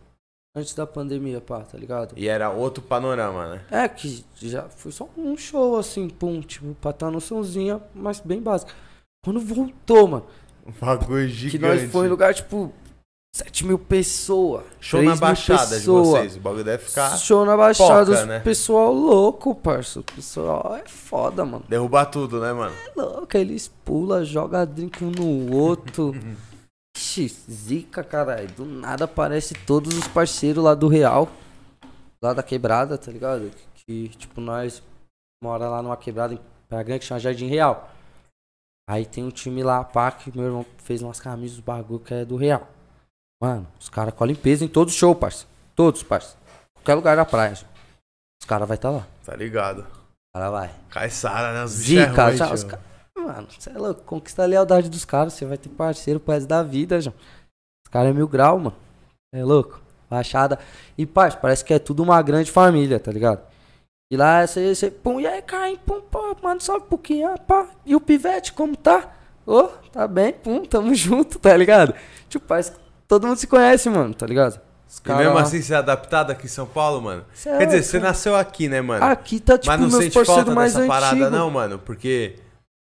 antes da pandemia, pá, tá ligado? E era outro panorama, né? É, que já foi só um show, assim, pum, tipo, pra estar noçãozinha, mas bem básica. Quando voltou, mano, Um bagulho que gigante. nós foi em lugar, tipo, 7 mil pessoas. Show 3 na mil Baixada de pessoa. vocês. O bagulho deve ficar. Show na Baixada, Foca, né? pessoal louco, parça. O pessoal é foda, mano. Derrubar tudo, né, mano? É louco, eles pulam, jogam drink um no outro. Ixi, zica, caralho. Do nada aparece todos os parceiros lá do Real. Lá da quebrada, tá ligado? Que, tipo, nós mora lá numa quebrada em Grande que chama Jardim Real. Aí tem um time lá, pá, que meu irmão fez umas camisas do bagulho que é do Real. Mano, os caras colhem peso em todo show, parça. Todos, parça. Qualquer lugar da praia. Os caras vai estar tá lá. Tá ligado. O cara vai. Caissara, né? Os é Zica, tio. os caras. Mano, você é louco, conquista a lealdade dos caras, você vai ter parceiro pro resto da vida, João. Os caras é mil grau, mano. É louco. Baixada. E, parça, parece que é tudo uma grande família, tá ligado? E lá você, você pum, e aí, Caim, pum, pô, mano, salve pro Kian, pá. E o Pivete, como tá? Ô, tá bem, pum, tamo junto, tá ligado? Tipo, parece que todo mundo se conhece, mano, tá ligado? E cara mesmo assim, você é adaptado aqui em São Paulo, mano? Cê é Quer dizer, você nasceu aqui, né, mano? Aqui tá, tipo, Mas não meus sente falta mais dessa parada, não, mano? Porque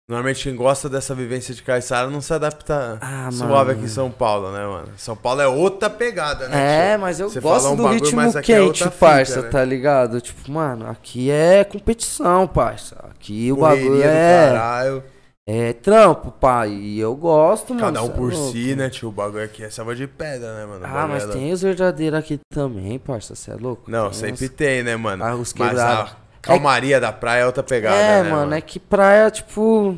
normalmente quem gosta dessa vivência de Caiçara não se adapta Ah, suave mano. aqui em São Paulo, né, mano? São Paulo é outra pegada, né? É, tio? mas eu Você gosto um do bagulho, ritmo é quente, fita, parça, né? tá ligado? Tipo, mano, aqui é competição, parça. Aqui o bagulho Correria é, caralho. É trampo, pai. E eu gosto, mano. Cada um é por louco. si, né, tio? O bagulho aqui é selva de pedra, né, mano? O Ah, mas é tem os verdadeiros aqui também, parça. Você é louco? Não, Tem sempre uns- tem, né, mano? Ah, os Mas a calmaria da praia é outra pegada, é, né, mano, é que praia, tipo,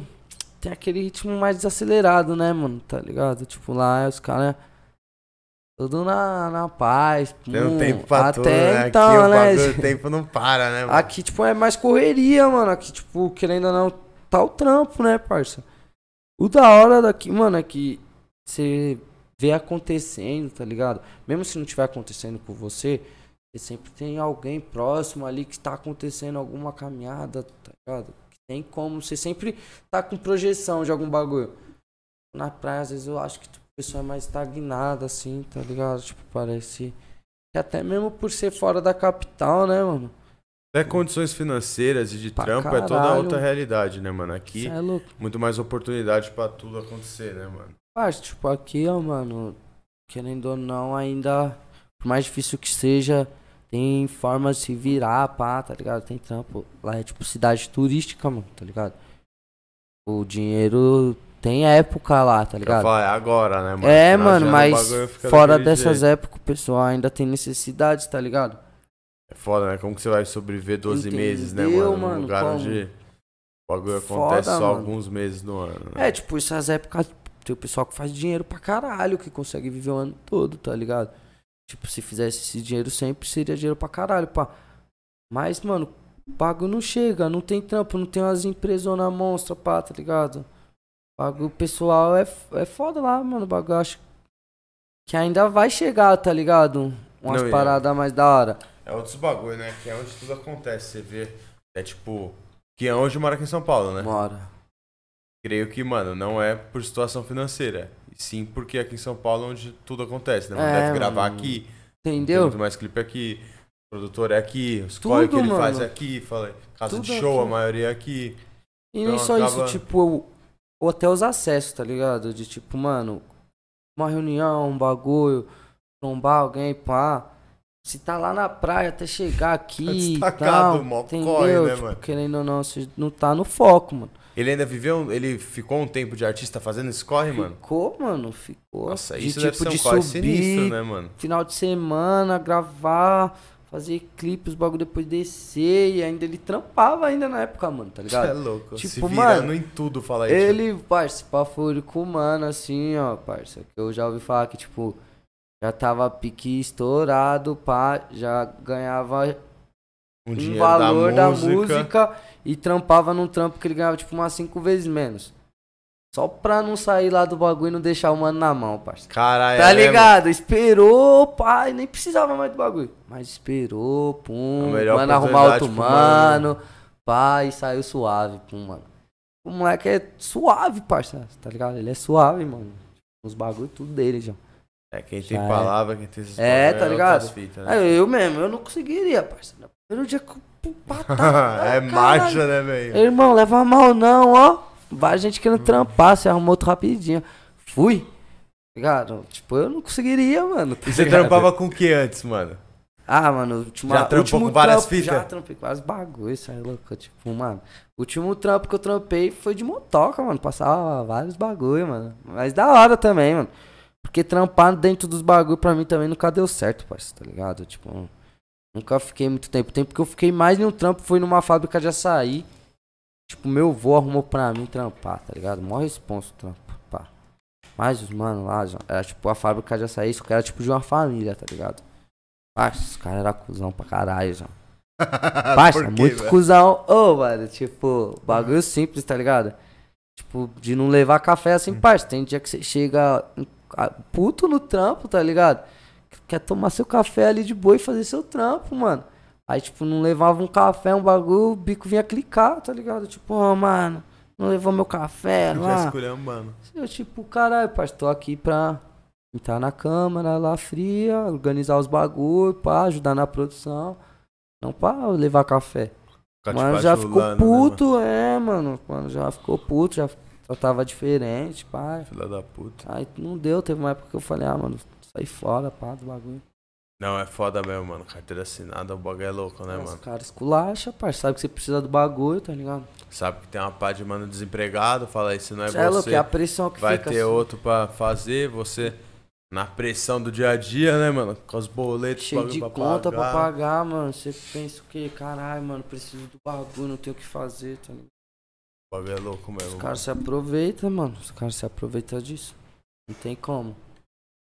tem aquele ritmo mais desacelerado, né, mano? Tá ligado? Tipo, lá os caras. Tudo na, na paz. Tem um tempo pra Até tudo, né? então, aqui o né? bagulho, o tempo não para, né, mano? Aqui, tipo, é mais correria, mano. Aqui, tipo, querendo ou não, tá o trampo, né, parça? O da hora daqui, mano, é que você vê acontecendo, tá ligado? Mesmo se não tiver acontecendo com você, você sempre tem alguém próximo ali que tá acontecendo alguma caminhada, tá ligado? Tem como, você sempre tá com projeção de algum bagulho. Na praia, às vezes eu acho que a pessoa é mais estagnada, assim, tá ligado? Tipo, parece. Que até mesmo por ser fora da capital, né, mano? Até condições financeiras e de Pra trampo é toda caralho. outra realidade, né, mano? Aqui, é muito mais oportunidade pra tudo acontecer, né, mano? Parte, tipo, aqui, ó, mano, querendo ou não, ainda, por mais difícil que seja, tem formas de se virar, pá, tá ligado? Tem trampo. Lá é tipo cidade turística, mano, tá ligado? O dinheiro tem época lá, tá ligado? é agora, né, mano? É, mano, mas fora dessas jeito. épocas, o pessoal ainda tem necessidades, tá ligado? É foda, né? Como que você vai sobreviver 12 meses, né, Entendeu, mano? Num mano? lugar Como? onde o bagulho Foda, acontece só mano. alguns meses no ano, né? É, tipo, essas épocas tem o pessoal que faz dinheiro pra caralho, que consegue viver o ano todo, tá ligado? Tipo, se fizesse esse dinheiro sempre, seria dinheiro pra caralho, pá. Mas, mano, o bagulho não chega, não tem trampo, não tem umas empresas na monstra, pá, tá ligado? O bagulho pessoal é, é foda lá, mano. O bagulho acho que ainda vai chegar, tá ligado? Umas Não, e- paradas mais da hora. É outros bagulho, né? Que é onde tudo acontece. Você vê, é tipo... Que é onde mora aqui em São Paulo, né? Bora. Creio que, mano, não é por situação financeira. E sim porque aqui em São Paulo é onde tudo acontece, né? Mano, É, deve gravar mano. aqui. Tem Entendeu? muito mais clipe aqui. O produtor é aqui. Os corre que Tudo, ele faz mano. é aqui. Falei, casa de Tudo show, aqui. a maioria é aqui. E Então nem só acaba- isso, tipo, ou- ou até os acessos, tá ligado? De tipo, mano, uma reunião, um bagulho, trombar alguém, pá. Se tá lá na praia até chegar aqui. e destacado, tal, mó entendeu? corre, né, Tipo, mano? Querendo ou não, você não tá no foco, mano. Ele ainda viveu, ele ficou um tempo de artista fazendo esse corre, mano? Ficou, mano, ficou. Nossa, de isso deve tipo ser um de corre subir, sinistro, né, mano? final de semana, gravar, fazer clipes, bagulho depois descer. E ainda ele trampava ainda na época, mano, tá ligado? é louco. se Tipo, virando mano, em tudo, fala tio. Ele, parça, foi com o mano, assim, ó, parça. Que eu já ouvi falar que, tipo, já tava pique estourado, pá, já ganhava um um valor da música. música. e trampava num trampo que ele ganhava, tipo, umas cinco vezes menos. Só pra não sair lá do bagulho e não deixar o mano na mão, parça. Caralho, Tá é ligado? Esperou, pai, nem precisava mais do bagulho. Mas esperou, pum, mano arrumar outro pro mano, pai, saiu suave, pum, mano. O moleque é suave, parça, tá ligado? Ele é suave, mano. Os bagulho tudo dele já. É, quem tem Já é. palavra, quem tem esses É, tá ligado? outras fitas, né? Aí eu mesmo, eu não conseguiria, parça. No primeiro dia pum, patata, é marcha, né, velho? Irmão, leva mal não, ó. Várias gente querendo trampar, você arrumou outro rapidinho. Fui. Ligado? Tipo, eu não conseguiria, mano. tá E você ligado? trampava com o que antes, mano? Ah, mano, última, Já trampou último com várias trampo- fitas? Já trampei com vários bagulhos, aí é louco. Tipo, mano, o último trampo que eu trampei foi de motoca, mano. Passava vários bagulho, mano. Mas da hora também, mano. Porque trampar dentro dos bagulho pra mim também nunca deu certo, parceiro, tá ligado? Tipo, nunca fiquei muito tempo. O tempo que eu fiquei mais em um trampo foi numa fábrica de açaí. Tipo, meu vô arrumou pra mim trampar, tá ligado? Mó responso trampo, pá. Mas os mano lá, era tipo a fábrica de açaí, isso que era tipo de uma família, tá ligado? Parça, os caras eram cuzão pra caralho, já. Parça, muito velho? cuzão. Ô, mano, tipo, bagulho simples, tá ligado? Tipo, de não levar café assim, parça. Tem dia que você chega puto no trampo, tá ligado? Quer tomar seu café ali de boa e fazer seu trampo, mano. Aí, tipo, não levava um café, um bagulho, o bico vinha clicar, tá ligado? Tipo, ó, mano, Não levou meu café Já lá. esculhambando. Eu, tipo, caralho, parceiro, tô aqui pra entrar na câmara lá fria, organizar os bagulho, pá, ajudar na produção. Não pra levar café. Ficar Mano, já ficou bajulando, né, mano? puto, é, mano. Mano, já ficou puto, já só tava diferente, pá. Filha da puta. Aí não deu, teve uma época que eu falei, ah, mano, sai fora, pá, do bagulho. Não, é foda mesmo, mano. Carteira assinada, o bagulho é louco, né, Os mano? caras esculacha, parceiro, sabe que você precisa do bagulho, tá ligado? Sabe que tem uma pá de mano desempregado, fala aí, se não é Cê é louco, você, é a pressão que vai fica ter assim. outro pra fazer, você na pressão do dia a dia, né, mano? Com os boletos, Cheio de pra conta pra pagar. pagar, mano. Você pensa o quê? Caralho, mano, preciso do bagulho, não tenho o que fazer, tá ligado? O bagulho é louco mesmo. Os caras se aproveitam, mano. Os caras se aproveitam disso. Não tem como.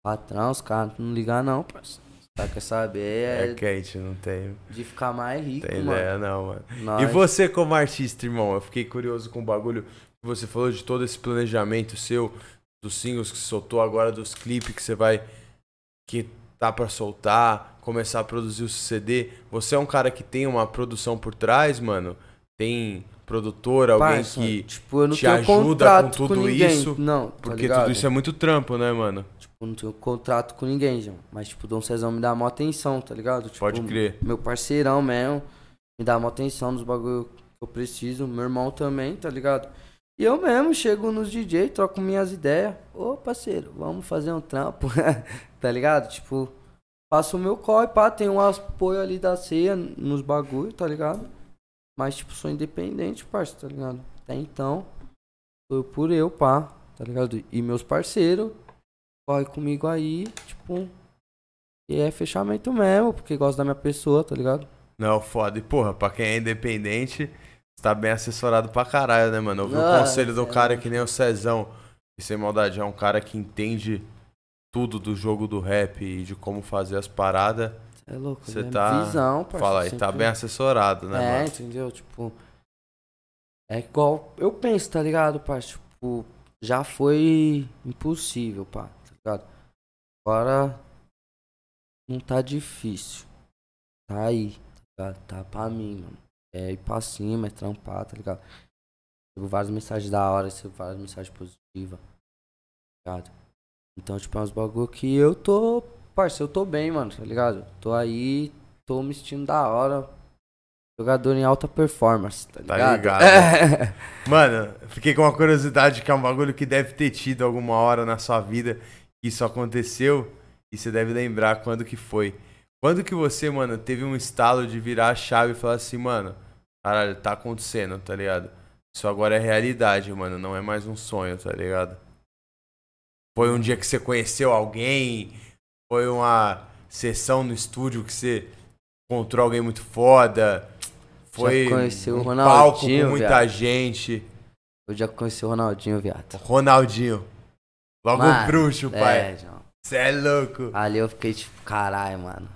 Patrão, os caras não ligam não, parceiro. Caras querem saber É é quente, não tem, de ficar mais rico, tem mano. ideia não, mano. E Nós- você como artista, irmão? Eu fiquei curioso com o bagulho que você falou de todo esse planejamento seu, dos singles que soltou agora, dos clipes que você vai... Que tá pra soltar, começar a produzir o CD. Você é um cara que tem uma produção por trás, mano? Tem produtor, alguém Parça, que... tipo, eu te ajuda com com, tudo ninguém. isso? Não, tá Porque ligado? tudo isso é muito trampo, né, mano? Tipo, não tenho contrato com ninguém, João. Mas, tipo, o Dom Cezão me dá mó atenção, tá ligado? Tipo, Pode crer. Meu parceirão mesmo. Me dá mó atenção nos bagulho que eu preciso. Meu irmão também, tá ligado? E eu mesmo chego nos DJ, troco minhas ideias. Ô, parceiro, vamos fazer um trampo. tá ligado? Tipo, faço o meu corre, pá. Tem um apoio ali da ceia nos bagulho, tá ligado? Mas, tipo, sou independente, parceiro, tá ligado? Até então, sou por eu, pá, tá ligado? E meus parceiros corre comigo aí, tipo. E é fechamento mesmo, porque gosta da minha pessoa, tá ligado? Não, foda. E, porra, pra quem é independente, tá bem assessorado pra caralho, né, mano? Eu vi o Ah, conselho do é. cara que nem o Cezão. E sem maldade, é um cara que entende tudo do jogo do rap e de como fazer as paradas. É louco, Você né? tá- Visão, parceiro, Fala aí, tá sempre- bem assessorado, né, É, mano? entendeu? Tipo. É igual. Eu penso, tá ligado, parceiro? Tipo, já foi impossível, pá, tá ligado? Agora. Não tá difícil. Tá aí, tá ligado? Tá pra mim, mano. É ir pra cima, é trampar, tá ligado? Recebo várias mensagens da hora, recebo várias mensagens positivas, tá ligado? Então, tipo, é uns bagulho que eu tô. Parceiro, eu tô bem, mano, tá ligado? Tô aí, tô me sentindo da hora. Jogador em alta performance, tá Tá ligado? ligado. Mano, fiquei com uma curiosidade que é um bagulho que deve ter tido alguma hora na sua vida que isso aconteceu e você deve lembrar quando que foi. Quando que você, mano, teve um estalo de virar a chave e falar assim, mano, caralho, tá acontecendo, tá ligado? Isso agora é realidade, mano, não é mais um sonho, tá ligado? Foi um dia que você conheceu alguém, foi uma sessão no estúdio que você encontrou alguém muito foda, foi o um Ronaldinho, palco com muita viado. gente. Eu já conheci o Ronaldinho, viado. Ronaldinho. Logo o Mano, bruxo, pai. É, João. Você é louco. Ali eu fiquei tipo, caralho, mano.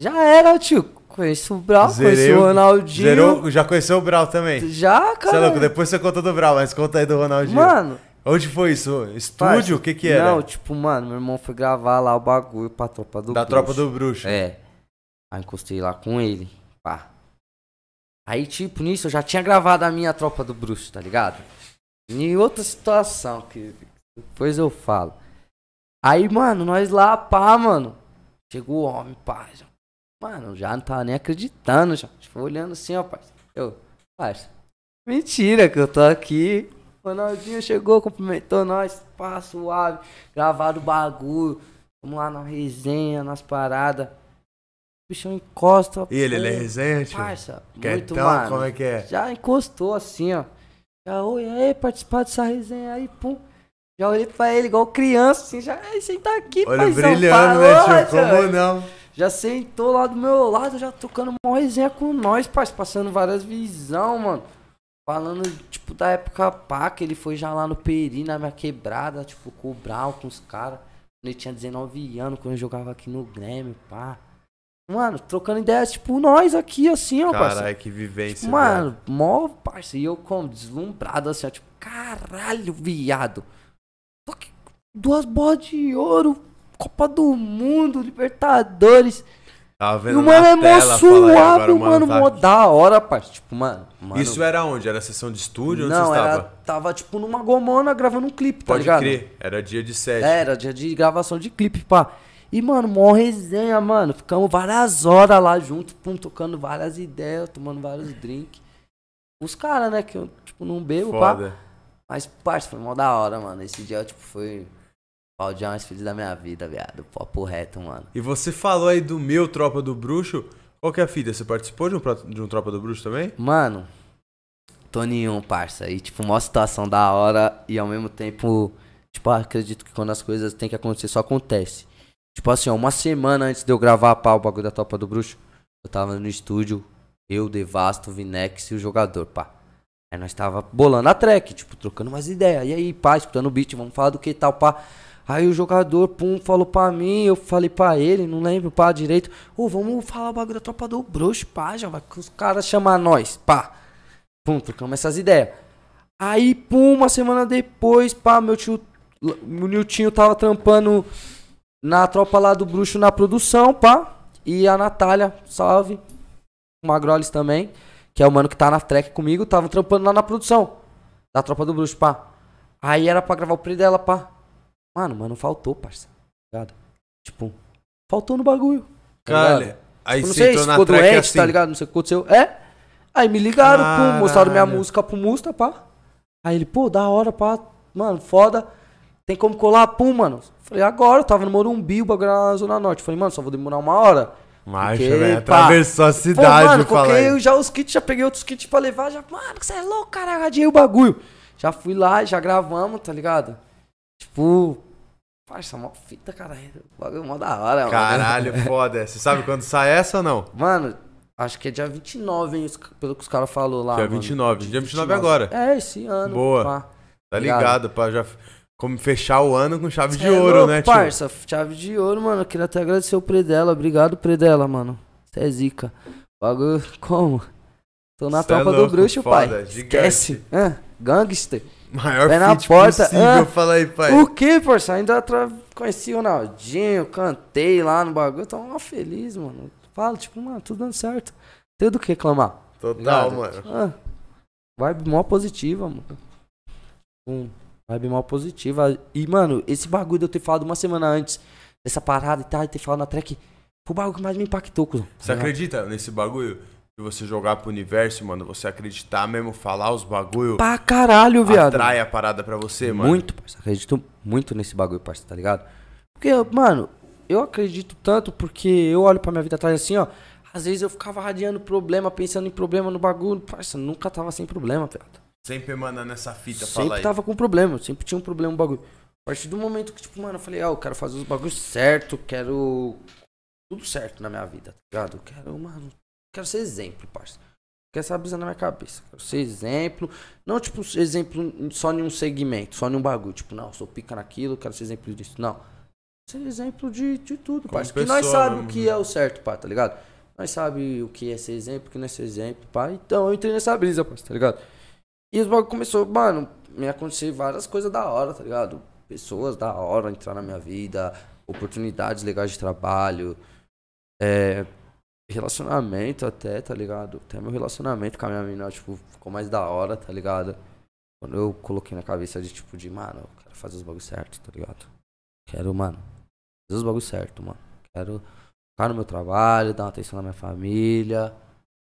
Já era, tio. Conheci o Brau, conheci Zerei o o- Ronaldinho. Zerou, já conheceu o Brau também. Já, Você é cara. louco, depois você conta do Brau, mas conta aí do Ronaldinho. Mano, Onde foi isso? Estúdio? O que que era? Não, tipo, mano, meu irmão foi gravar lá o bagulho pra tropa do da Bruxo. tropa do bruxo. É. Aí encostei lá com ele. Pá. Aí, tipo, nisso eu já tinha gravado a minha tropa do bruxo, tá ligado? Em outra situação, que depois eu falo. Aí, mano, nós lá, pá, mano. Chegou o homem, pá. Já. Mano, já não tava nem acreditando, já. Tipo, olhando assim, ó, parça. Eu, parça. Mentira que eu tô aqui. Ronaldinho chegou, cumprimentou nós, pá, suave. Gravado o bagulho. Vamos lá na resenha, nas paradas. O bichão encosta. E ele, ele é resenha, tio? Parça, muito, Quietão, mano. como é que é? Já encostou assim, ó. Já, oi, aí, participar dessa resenha aí, pum. Já olhei pra ele igual criança, assim, já, ei, senta aqui, Olha paizão, brilhando, né, parou, tio? Como não? Já sentou lá do meu lado, já tocando uma resenha com nós, parça, passando várias visão, mano. Falando, tipo, da época pá, que ele foi já lá no Peri, na minha quebrada, tipo, com o Brau, com os caras. Quando ele tinha 19 anos, quando eu jogava aqui no Grêmio, pá. Mano, trocando ideias, tipo, nós aqui, assim, ó, parça. Caralho, que vivência. Mano, mó parceiro. E eu como deslumbrado assim, ó, tipo, caralho, viado. Aqui com duas bolas de ouro, Copa do Mundo, Libertadores. Tava E vendo o mano é mó tela, fala aí, suave, agora o mano, tá mó da hora, parça. Tipo, mano. mano Isso era onde? Era sessão de estúdio? Onde Não, você era, estava? tava tipo numa gomona gravando um clipe, tá Pode ligado? crer. Era dia de set. É, Era dia de gravação de clipe, pá. E, mano, mó resenha, mano. Ficamos várias horas lá junto, pum, tocando várias ideias, tomando vários drinks. Os caras, né, que eu, tipo, não bebo, pá. Foda. Mas, parça, foi mó da hora, mano. Esse dia, tipo, foi o dia mais feliz da minha vida, viado. Papo reto, mano. E você falou aí do meu Tropa do Bruxo. Qual que é a fita? Você participou de um, de um Tropa do Bruxo também? Mano, tô nenhum, parça. E, tipo, uma situação da hora e ao mesmo tempo, tipo, acredito que quando as coisas têm que acontecer, só acontece. Tipo assim, ó, uma semana antes de eu gravar pá, o bagulho da Topa do Bruxo, eu tava no estúdio, eu, Devasto, Vinex e o jogador, pá. Aí nós tava bolando a track, tipo, trocando umas ideias. E aí, pá, escutando o beat, vamos falar do que tal, pá. Aí o jogador, pum, falou pra mim, eu falei pra ele, não lembro, pá, direito. Ô, vamos falar o bagulho da tropa do bruxo, pá, já vai que os caras chamar nós, pá. Pum, trocamos essas ideias. Aí, pum, uma semana depois, pá, meu tio, o Niltinho tava trampando na tropa lá do bruxo na produção, pá. E a Natália, salve, o Magrolis também, que é o mano que tá na track comigo, tava trampando lá na produção da tropa do bruxo, pá. Aí era pra gravar o pre dela, pá. Mano, mano, faltou, parça. Ligado? Tipo, faltou no bagulho. tá ligado? Cara, aí Tipo, não sei ficou doente, assim. tá ligado? Não sei o que aconteceu. É. Aí me ligaram, pum, mostraram minha música pro Musta, pá. Aí ele, pô, da hora, pá. Mano, foda. Tem como colar, pum, mano. Falei, agora, eu tava no Morumbi, o bagulho na Zona Norte. Falei, mano, só vou demorar uma hora. Marcha, Porque, velho. Atravessou a Pô, cidade, mano, fala coloquei aí. já os kits, já peguei outros kits pra levar, já, mano, você é louco, caralho, radiei o bagulho. Já fui lá, já gravamos, tá ligado? Tipo, parça, mó fita, caralho. O bagulho é mó da hora, mano. Caralho, foda. Você sabe quando sai essa ou não? Mano, acho que é dia 29, hein, pelo que os caras falaram lá. Dia mano. 29. Dia 29 agora. É, esse ano. Boa. pá. Tá Ligado. Pra já como fechar o ano com chave de é ouro, louco, né, tio? Parça, chave de ouro, mano. Eu queria até agradecer o Predela. Obrigado, Predela, mano. Você é zica. Bagulho, como? Tô na Cê é tropa do louco, bruxo, foda, pai. gigante. Esquece. Ah, gangster. Maior Pé na porta, possível, ah, fala aí, pai. O que, parça? Ainda tra... conheci o Naldinho, cantei lá no bagulho. Mó feliz, mano. Falo, tipo, mano, tudo dando certo. Tem do que reclamar. Total, Ligado? mano. Ah, vibe mó positiva, mano. Um, vibe mó positiva. E, mano, esse bagulho de eu ter falado uma semana antes dessa parada e tal, e ter falado na track, foi o bagulho que mais me impactou, cuzão. Você acredita nesse bagulho? De você jogar pro universo, mano, você acreditar mesmo, falar os bagulho, Pra caralho, viado. atrai a parada pra você, mano. Muito, parça. Acredito muito nesse bagulho, parça, tá ligado? Porque, mano, eu acredito tanto porque eu olho pra minha vida atrás assim, ó. Às vezes eu ficava radiando problema, pensando em problema no bagulho. Parça, nunca tava sem problema, viado. Sempre manda nessa fita, fala Sempre tava com problema, sempre tinha um problema no bagulho. A partir do momento que, tipo, mano, eu falei, ah, eu quero fazer os bagulhos certo, quero tudo certo na minha vida, tá ligado? Eu quero, mano, quero ser exemplo, parça. Quero essa brisa na minha cabeça. Quero ser exemplo. Não, tipo, exemplo só em um segmento, só em um bagulho. Tipo, não, sou pica naquilo, quero ser exemplo disso. Não. Ser exemplo de, de tudo, parça. Porque nós sabemos o que né? é o certo, pá, tá ligado? Nós sabemos o que é ser exemplo, o que não é ser exemplo, pá. Então eu entrei nessa brisa, parça, tá ligado? E os bagulho começou, mano, me acontecer várias coisas da hora, tá ligado? Pessoas da hora entrar na minha vida, oportunidades legais de trabalho, é, relacionamento até, tá ligado? Até meu relacionamento com a minha mina, tipo, ficou mais da hora, tá ligado? Quando eu coloquei na cabeça de, tipo, de, mano, eu quero fazer os bagulhos certos, tá ligado? Quero, mano, fazer os bagulhos certos, mano. Quero ficar no meu trabalho, dar uma atenção na minha família, tá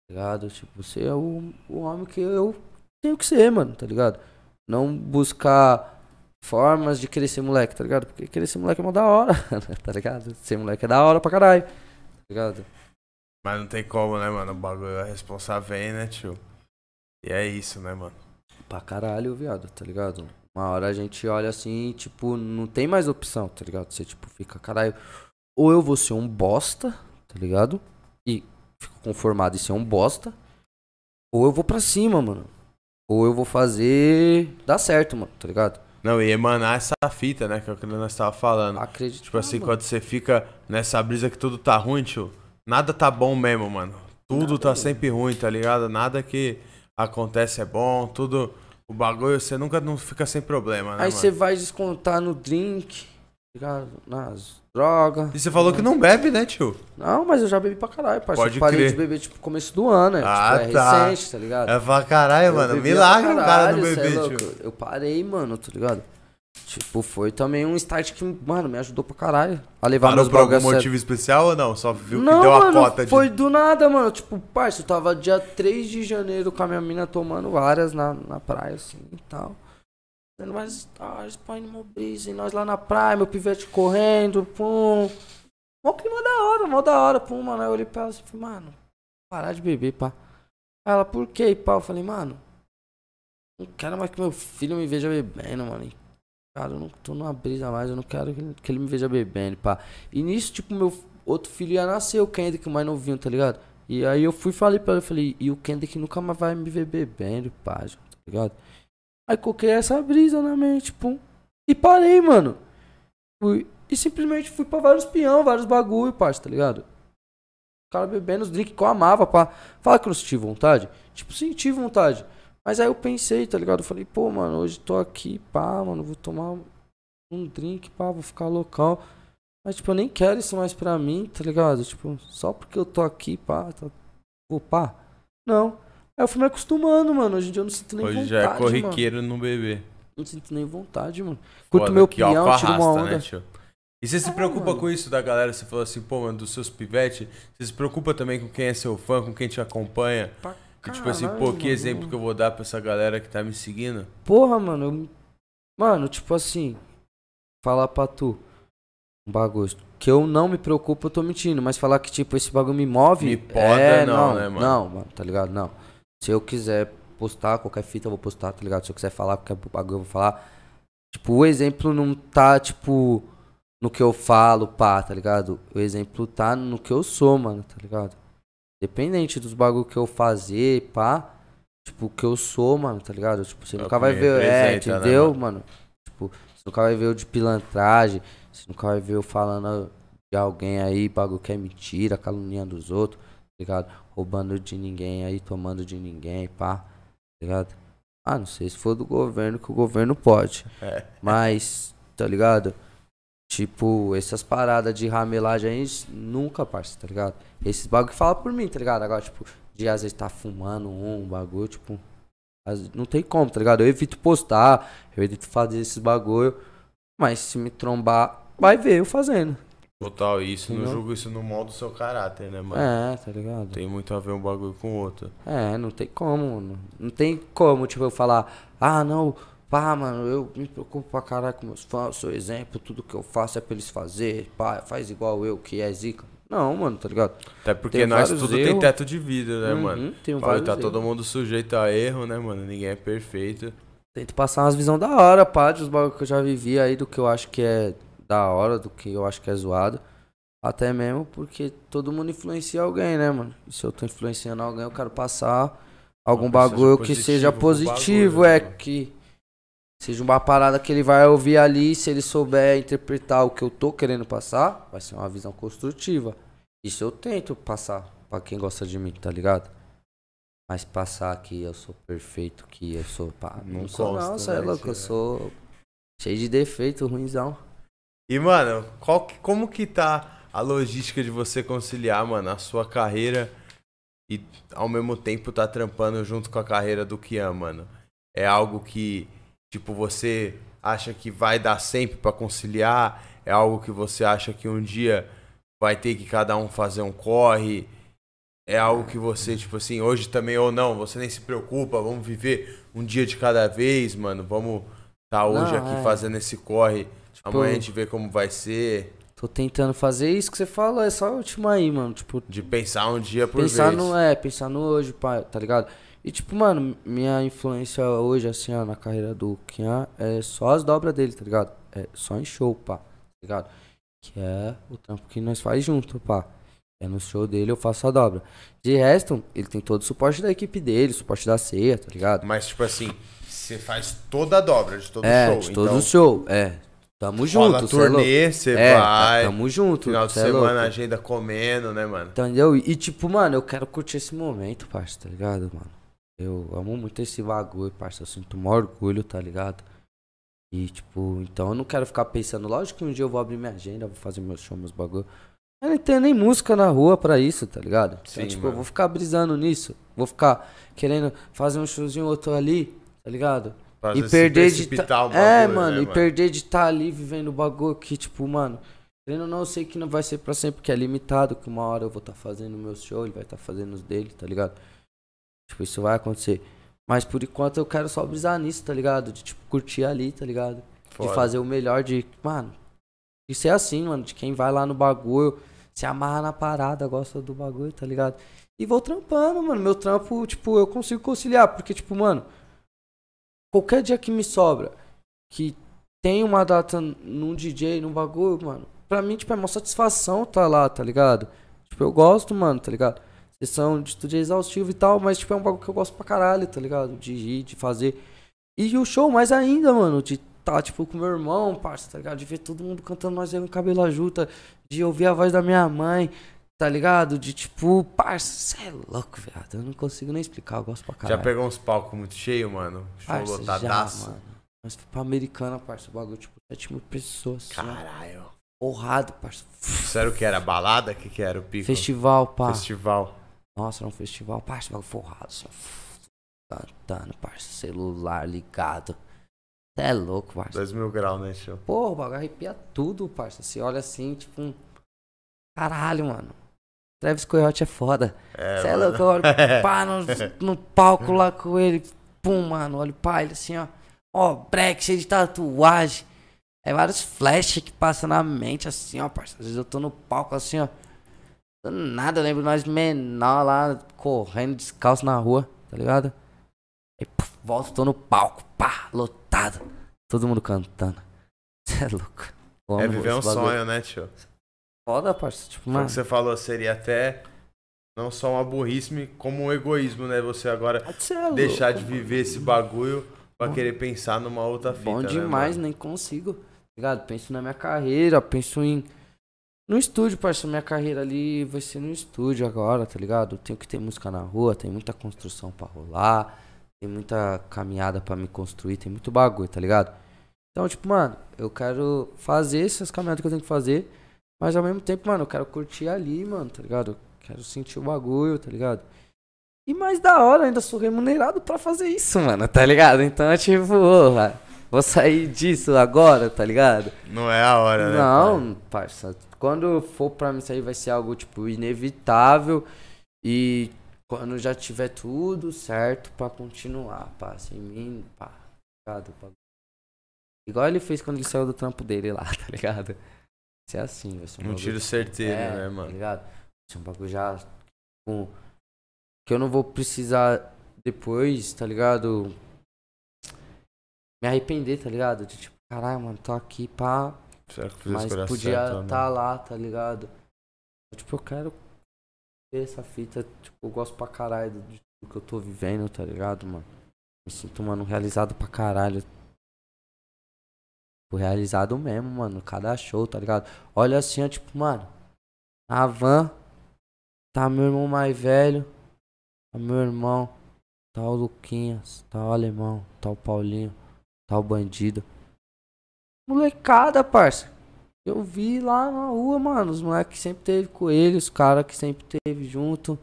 ligado? Tipo, ser o, o homem que eu tenho que ser, mano, tá ligado? Não buscar formas de ser moleque, tá ligado? Porque ser moleque é mó da hora, tá ligado? Ser moleque é da hora pra caralho, tá ligado? Mas não tem como, né, mano? O bagulho, a responsável vem, né, tio? E é isso, né, mano? Pra caralho, viado, tá ligado? Uma hora a gente olha assim, tipo, não tem mais opção, tá ligado? Você, tipo, fica, caralho, ou eu vou ser um bosta, tá ligado? E fico conformado em ser um bosta, ou eu vou pra cima, mano. Ou eu vou fazer dar certo, mano, tá ligado? Não, e emanar essa fita, né? Que é o que nós tava falando. Acredito. Tipo assim, mano. quando você fica nessa brisa que tudo tá ruim, tio, nada tá bom mesmo, mano. Tudo Nada tá mesmo. sempre ruim, tá ligado? Nada que acontece é bom, tudo. O bagulho, você nunca não fica sem problema, né? Aí você vai descontar no drink, ligado? Nas drogas. E você falou que não bebe, né, tio? Não, mas eu já bebi pra caralho, parceiro. Pode Parei crer. de beber, tipo, começo do ano, é, Ah, tipo, é tá. recente, tá ligado? É pra caralho, Eu mano. Milagre pra o cara não é beber, louco. tio. Eu parei, mano, tá ligado? Tipo, foi também um start que, mano, me ajudou pra caralho. A levar Parou meus por algum a motivo especial ou não? Só viu que Não, deu a mano, cota de. foi do nada, mano. Tipo, parça, eu tava dia 3 de janeiro com a minha mina tomando várias na, na praia, assim, e tal. Fazendo várias stories, pô, Animal Breeze, e nós lá na praia, meu pivete correndo, pum. Mó clima da hora, mó da hora, pum, mano. Aí eu olhei pra ela assim, falei, mano, parar de beber, pá. Aí ela, por quê, pá? Eu falei, mano, não quero mais que meu filho me veja bebendo, mano. E, Cara, eu não tô numa brisa mais, eu não quero que ele, que ele me veja bebendo, pá. E nisso, tipo, meu outro filho ia nascer, o Kendrick, mais novinho, tá ligado? E aí eu fui falei pra ele, falei, e o Kendrick nunca mais vai me ver bebendo, pá, tá ligado? Aí coloquei essa brisa na mente, pum. E parei, mano. Fui, e simplesmente fui pra vários peão, vários bagulho, parça, tá ligado? O cara bebendo os drinks que eu amava, pá. Fala que eu não senti vontade? Tipo, senti vontade. Mas aí eu pensei, tá ligado? Eu falei, pô, mano, hoje tô aqui, pá, mano, vou tomar um drink, pá, vou ficar local. Mas, tipo, eu nem quero isso mais pra mim, tá ligado? Tipo, só porque eu tô aqui, pá, tá... vou pá. Não. Aí eu fui me acostumando, mano. Hoje em dia eu não sinto nem Hoje vontade, já é mano. corriqueiro no bebê. Não sinto nem vontade, mano. Curto Foda, meu que peão, álcool tiro uma onda. né, tio? E você se É, preocupa mano. com isso da galera? Você falou assim, pô, mano, dos seus pivetes. Você se preocupa também com quem é seu fã, com quem te acompanha? Pra E, tipo assim, pô, que exemplo que eu vou dar pra essa galera que tá me seguindo? Porra, mano, eu... Mano, tipo assim, falar pra tu um bagulho que eu não me preocupo, eu tô mentindo, mas falar que, tipo, esse bagulho me move. Me poda, é, não, não, né, mano? Não, mano, tá ligado? Não. Se eu quiser postar qualquer fita, eu vou postar, tá ligado? Se eu quiser falar qualquer bagulho, eu vou falar. Tipo, o exemplo não tá, tipo, no que eu falo, pá, tá ligado? O exemplo tá no que eu sou, mano, tá ligado? Dependente dos bagulho que eu fazer, pá. Tipo, o que eu sou, mano, tá ligado? Tipo, você É nunca vai ver, é, né, entendeu, mano? mano? Tipo, você nunca vai ver eu de pilantragem, você nunca vai ver eu falando de alguém aí, bagulho que é mentira, caluniando os outros, tá ligado? Roubando de ninguém aí, tomando de ninguém, pá, tá ligado? Ah, não sei se for do governo, que o governo pode. É. Mas, tá ligado? Tipo, essas paradas de ramelagem aí, nunca, parça, tá ligado? Esses bagulho que fala por mim, tá ligado? Agora, tipo, de às vezes tá fumando um bagulho, tipo. Não tem como, tá ligado? Eu evito postar, eu evito fazer esses bagulho. Mas se me trombar, vai ver eu fazendo. Total, isso não julgo, isso não molda o seu caráter, né, mano? É, tá ligado? Tem muito a ver um bagulho com o outro. É, não tem como, mano. Não tem como, tipo, eu falar, ah, não, pá, mano, eu me preocupo pra caralho com meus fãs, sou exemplo, tudo que eu faço é pra eles fazer, pá, faz igual eu, que é zica. Não, mano, tá ligado? Até porque Tem nós tudo tem erros. teto de vida, né, Uhum, mano? Tem Fala, tá erros. todo mundo sujeito a erro, né, mano? Ninguém é perfeito. Tento passar umas visão da hora, pá, dos bagulho que eu já vivi aí, do que eu acho que é da hora, do que eu acho que é zoado. Até mesmo porque todo mundo influencia alguém, né, mano? E se eu tô influenciando alguém, eu quero passar algum mensagem bagulho que seja positiva pro positivo, bagulho, é né, mano? que seja uma parada que ele vai ouvir ali, se ele souber interpretar o que eu tô querendo passar, vai ser uma visão construtiva. Isso eu tento passar pra quem gosta de mim, tá ligado? Mas passar que eu sou perfeito, que eu sou. Pá, não, Não sou, não, você é né, louco, eu sou cheio de defeito, ruimzão. E, mano, qual que- como que tá a logística de você conciliar, mano, a sua carreira e ao mesmo tempo tá trampando junto com a carreira do Kian, mano? É algo que, tipo, você acha que vai dar sempre pra conciliar? É algo que você acha que um dia vai ter que cada um fazer um corre? É algo que você, tipo assim, hoje também ou não, você nem se preocupa, vamos viver um dia de cada vez, mano. Vamos tá hoje Não, aqui é. fazendo esse corre. Amanhã a Tipo- gente vê como vai ser. Tô tentando fazer isso que você falou, é só o último aí, mano. Tipo, De pensar um dia por pensar vez. no. É, pensar no hoje, pá, tá ligado? E tipo, mano, minha influência hoje, assim, ó, na carreira do Kian é só as dobras dele, tá ligado? É só em show, pá, tá ligado? Que é o trampo que nós faz junto, pá. É no show dele eu faço a dobra. De resto, ele tem todo o suporte da equipe dele, suporte da ceia, tá ligado? Mas, tipo assim, você faz toda a dobra de todo é, show. de todo então, o show, é. Tamo rola junto, cê é turnê, você É, vai. tamo junto. final de é semana, louco. agenda comendo, né, mano? Entendeu? E tipo, mano, eu quero curtir esse momento, parça, tá ligado, mano? Eu amo muito esse bagulho, parça. Eu sinto um orgulho, tá ligado? E, tipo, então eu não quero ficar pensando, lógico que um dia eu vou abrir minha agenda, vou fazer meus shows, meus bagulho. Eu não tenho nem música na rua pra isso, tá ligado? Então, Sim, tipo, mano. eu vou ficar brisando nisso. Vou ficar querendo fazer um showzinho outro ali, tá ligado? Pra e perder de tá... É, bagulho, mano, né, e perder de estar ali vivendo o bagulho que, tipo, mano, querendo ou não, eu sei que não vai ser pra sempre, porque é limitado, que uma hora eu vou estar fazendo o meu show, ele vai estar fazendo os dele, tá ligado? Tipo, isso vai acontecer. Mas por enquanto eu quero só brisar nisso, tá ligado? De, tipo, curtir ali, tá ligado? Foda. De fazer o melhor de. Mano, de ser assim, mano. De quem vai lá no bagulho, se amarra na parada, gosta do bagulho, tá ligado? E vou trampando, mano. Meu trampo, tipo, eu consigo conciliar. Porque, tipo, mano, qualquer dia que me sobra, que tem uma data num DJ, num bagulho, mano, pra mim, tipo, é uma satisfação tá lá, tá ligado? Tipo, eu gosto, mano, tá ligado? Sessão de estúdio é exaustivo e tal, mas, tipo, é um bagulho que eu gosto pra caralho, tá ligado? De ir, de fazer. E o show mais ainda, mano, de tá, tipo, com meu irmão, parça, tá ligado? De ver todo mundo cantando nós aí com cabelo ajuda, de ouvir a voz da minha mãe, tá ligado? De tipo, parça, cê é louco, viado. Eu não consigo nem explicar, eu gosto pra Já caralho. pegou uns palcos muito cheios, mano? Show Parça, lotadaço. mano. Nós fomos pra Americana, parça, o bagulho, tipo, 7 mil pessoas. assim. Caralho. Porrado, parça. Sério que era balada? O que, que era o pico? Festival, pá. Festival. Nossa, era um festival, parça, bagulho forrado, assim. Cantando, parça, celular ligado. Cê é louco, parça. 2 mil graus, né, show? Porra, o bagulho arrepia tudo, parça. Você olha assim, tipo, um... caralho, mano. Travis Coyote é foda. É, Você é louco, eu olho pá no, no palco lá com ele. Pum, mano, olho pá, ele assim, ó. Ó, break cheio de tatuagem. É vários flash que passam na mente, assim, ó, parça. Às vezes eu tô no palco assim, ó. Nada, eu lembro nós menor lá, correndo descalço na rua, tá ligado? Aí, puf, volto, tô no palco, pá, lotado. Todo mundo cantando. Você é louco. É viver um esse bagulho. sonho, né, tio? Foda, parça. Tipo, mano. que você falou, seria até não só uma burrice, como um egoísmo, né? Você agora Você é deixar louco, de mano. viver esse bagulho pra Bom- querer pensar numa outra fita, Bom né, demais, mano? nem consigo. tá Ligado? Penso na minha carreira, penso em. No estúdio, parça. Minha carreira ali vai ser no estúdio agora, tá ligado? Tenho que ter música na rua, tem muita construção pra rolar, tem muita caminhada pra me construir, tem muito bagulho, tá ligado? Então, tipo, mano, eu quero fazer essas caminhadas que eu tenho que fazer, mas ao mesmo tempo, mano, eu quero curtir ali, mano, tá ligado? Eu quero sentir o bagulho, tá ligado? E mais da hora, eu ainda sou remunerado pra fazer isso, mano, tá ligado? Então, tipo, porra, vou sair disso agora, tá ligado? Não é a hora, né? pai? Não, parça. Quando for pra mim sair vai ser algo, tipo, inevitável. E quando já tiver tudo certo pra continuar, pá. Sem mim, pá. tá ligado? Pá. Igual ele fez quando ele saiu do trampo dele lá, tá ligado? Vai ser assim, vai ser um Um tiro certeiro, é, né, Tá mano? ligado? Vai ser um bagulho já. Com, que eu não vou precisar depois, tá ligado? Me arrepender, tá ligado? De tipo, caralho, mano, tô aqui, pá. Será que eu a Mas podia estar tá lá, tá ligado? Tipo, eu quero ver essa fita. Tipo, eu gosto pra caralho do, do que eu tô vivendo, tá ligado, mano? Me sinto, mano, realizado pra caralho. Tipo, realizado mesmo, mano. Cada show, tá ligado? Olha assim, ó, tipo, mano. Na van, tá meu irmão mais velho, tá meu irmão, tá o Luquinhas, tá o Alemão, tá o Paulinho, o Bandido. Molecada, parça. Eu vi lá na rua, mano. Os moleques que sempre teve com ele, os caras que sempre teve junto.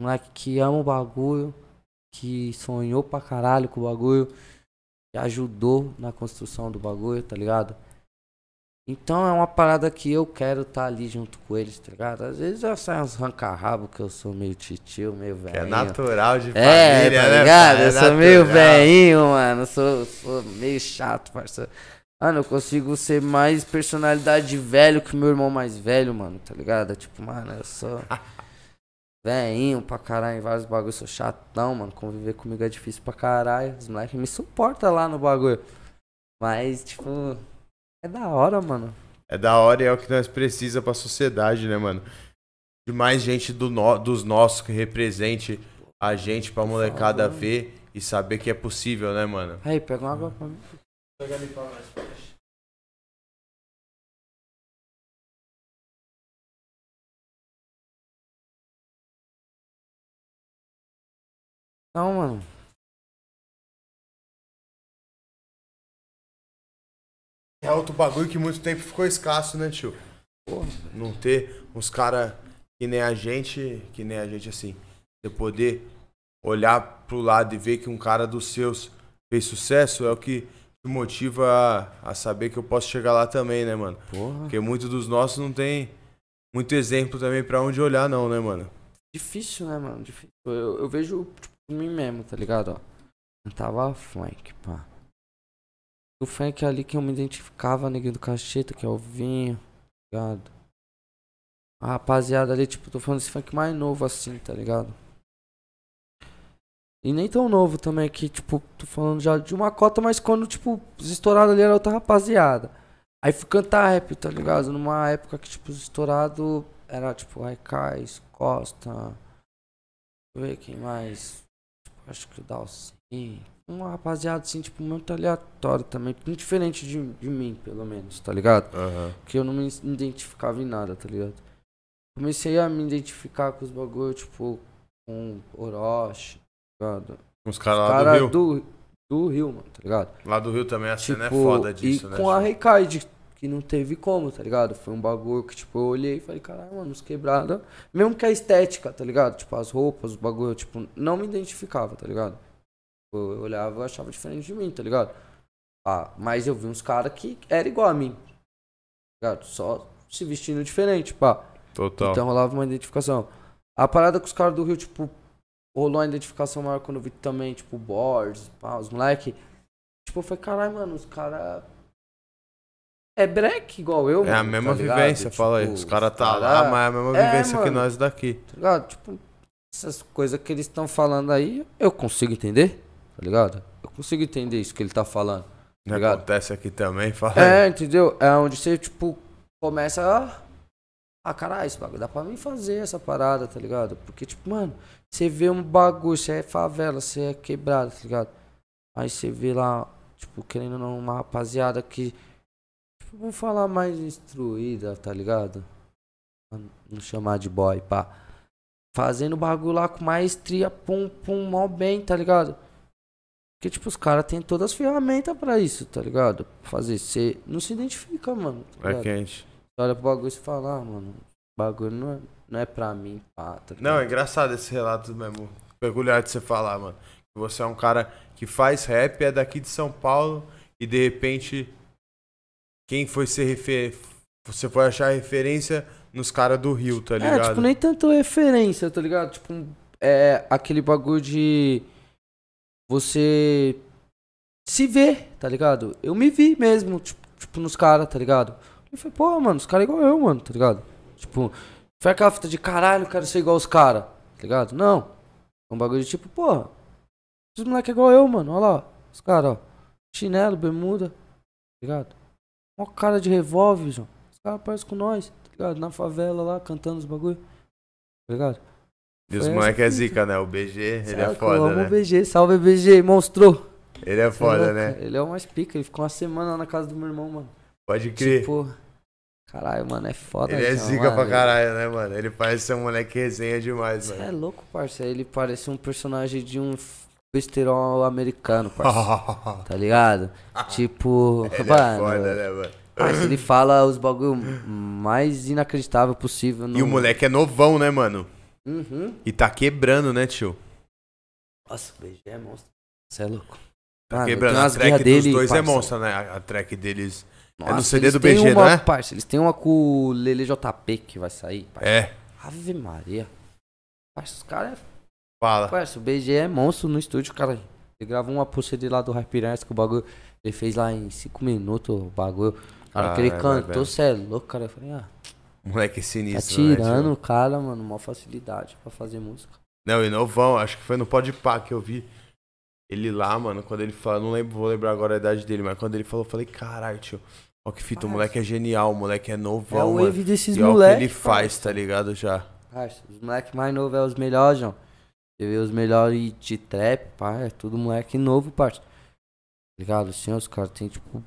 Moleque que ama o bagulho, que sonhou pra caralho com o bagulho, que ajudou na construção do bagulho, tá ligado? Então é uma parada que eu quero estar ali junto com eles, tá ligado? Às vezes eu saio uns ranca-rabo, que eu sou meio titio, meio velho. É natural de É, família, tá né? ligado? É eu sou meio natural. velhinho, mano. Sou, sou meio chato, parceiro. Mano, eu consigo ser mais personalidade de velho que meu irmão mais velho, mano, tá ligado? Tipo, mano, eu sou velhinho pra caralho em vários bagulhos, sou chatão, mano. Conviver comigo é difícil pra caralho. Os moleques me suportam lá no bagulho. Mas, tipo, é da hora, mano. É da hora e é o que nós precisamos pra sociedade, né, mano? De mais gente do no- dos nossos que represente a gente pra molecada favor. ver e saber que é possível, né, mano? Aí, pega uma água pra mim. Pega ali pra nós, Não, mano. É outro bagulho que muito tempo ficou escasso, né, tio? Porra. Não ter uns cara que nem a gente, que nem a gente assim, você poder olhar pro lado e ver que um cara dos seus fez sucesso é o que te motiva a, a saber que eu posso chegar lá também, né, mano? Porra. Porque muitos dos nossos não tem muito exemplo também pra onde olhar, não, né, mano? Difícil, né, mano? Difícil. Eu, eu vejo, tipo, mim mesmo, tá ligado? Ó. Eu tava funk, pá. O funk é ali que eu me identificava, neguinho do cacheta, que é o vinho, tá ligado? A rapaziada ali, tipo, tô falando desse funk mais novo assim, tá ligado? E nem tão novo também, que, tipo, tô falando já de uma cota, mas quando, tipo, os estourados ali era outra rapaziada. Aí fui cantar rap, tá ligado? Numa época que, tipo, os estourados era, tipo, Raikais, Costa. Deixa eu ver quem mais. Tipo, acho que o Dalcin. Uma rapaziada, assim, tipo, muito aleatório também. Muito diferente de, de mim, pelo menos, tá ligado? Aham. Porque eu não me identificava em nada, tá ligado? Comecei a me identificar com os bagulho, tipo, com Orochi, tá ligado? Uns caras lá Cara do Rio. do, do Rio, mano, tá ligado? Lá do Rio também a cena é Tipo, foda disso, e né? com a? Recaide, que não teve como, tá ligado? Foi um bagulho que, tipo, eu olhei e falei, caralho, mano, os quebrada. Mesmo que a estética, tá ligado? Tipo, as roupas, os bagulho, tipo, não me identificava, tá ligado? Eu olhava e achava diferente de mim, tá ligado? Ah, mas eu vi uns caras que era igual a mim. Tá ligado? Só se vestindo diferente, pá. Total. Então rolava uma identificação. A parada com os caras do Rio, tipo, rolou uma identificação maior quando eu vi também, tipo, boards, pá, os moleque. Tipo, falei, caralho, mano, os caras. É break igual eu, é a mesma tá vivência, fala aí. Tipo, Os caras tá cara- lá, mas é a mesma É, vivência que mano. nós daqui. Tá ligado? Tipo, essas coisas que eles estão falando aí, eu consigo entender, ligado? Eu consigo entender isso que ele tá falando. Ligado? acontece aqui também, fala. É, entendeu? É onde você, tipo, começa a. Ah, caralho, esse bagulho dá pra mim fazer essa parada, tá ligado? Porque, tipo, mano, você vê um bagulho, você é favela, você é quebrado, tá ligado? Aí você vê lá, tipo, querendo uma rapaziada que. Tipo, vamos falar mais instruída, tá ligado? Pra Não chamar de boy, pá. Fazendo bagulho lá com maestria, pum, pum, mó bem, tá ligado? Porque, tipo, os caras têm todas as ferramentas pra isso, tá ligado? Fazer. Você não se identifica, mano. Tá É quente. Você olha pro bagulho e você fala, ah, mano, bagulho não é, não é pra mim, pá, tá? Não, é engraçado esse relato mesmo. Peculiar de você falar, mano. Que Você é um cara que faz rap, é daqui de São Paulo e de repente quem foi ser refer... Você foi achar referência nos caras do Rio, tá ligado? É, tipo, nem tanto referência, tá ligado? Tipo, é aquele bagulho de você se ver, tá ligado? Eu me vi mesmo, tipo, tipo nos caras, tá ligado? Eu falei, pô, mano, os caras é igual eu, mano, tá ligado? Tipo, foi aquela fita de caralho, quero ser igual os caras, tá ligado? Não. É um bagulho de tipo, porra, os moleques é igual eu, mano, olha lá, os caras, ó. Chinelo, bermuda, tá ligado? Uma cara de revólver, João. Os caras parecem com nós, tá ligado? Na favela lá, cantando os bagulho. Tá ligado? E os moleques é zica, né? O BG, ele é foda, eu amo né? o BG, salve BG, monstro. Ele é é foda, né? Ele é mais pica, ele ficou uma semana lá na casa do meu irmão, mano. Pode crer. Tipo, caralho, mano, é foda. ele é zica mano. pra caralho, né, mano? Ele parece ser um moleque resenha demais, Cê é mano. louco, parça. Ele parece um personagem de um besterol americano, parça. tá ligado? Tipo, ele mano, é foda, né, mano? parça, ele fala os bagulho mais inacreditável possível. E o moleque é novão, né, mano? Uhum. E tá quebrando, né, tio? Nossa, o BG é monstro. Você é louco. Tá Mano, quebrando. A track guerra dos dele, dois é parça. monstra, né? A a track deles. É no Nossa, CD do BG, uma, não é? Parça, eles têm uma com o Lele JP que vai sair. É, Ave Maria. Parça, os caras é. fala. Parça, o BG é monstro no estúdio, cara. Ele gravou uma pulsa dele lá do Hype Nerd, que o bagulho. Ele fez lá em 5 minutos o bagulho. Cara, que ele Caralho, cantou, você é louco, cara. Eu falei, ah, Moleque tá sinistro, né, tio? tirando o cara, mano, maior facilidade pra fazer música. Não, e novão, acho que foi no Podpah que eu vi ele lá, mano, quando ele falou, não lembro, vou lembrar agora a idade dele, mas quando ele falou, eu falei, caralho, tio, ó que fita, o moleque é genial, o moleque é É novão, o mano. wave desses E ó o que ele faz, tá ligado, já. Parça, os moleques mais novos é os melhores, João. Você vê os melhores de trap, pá, é tudo moleque novo, parça. Tá Ligado? Assim, os caras tem tipo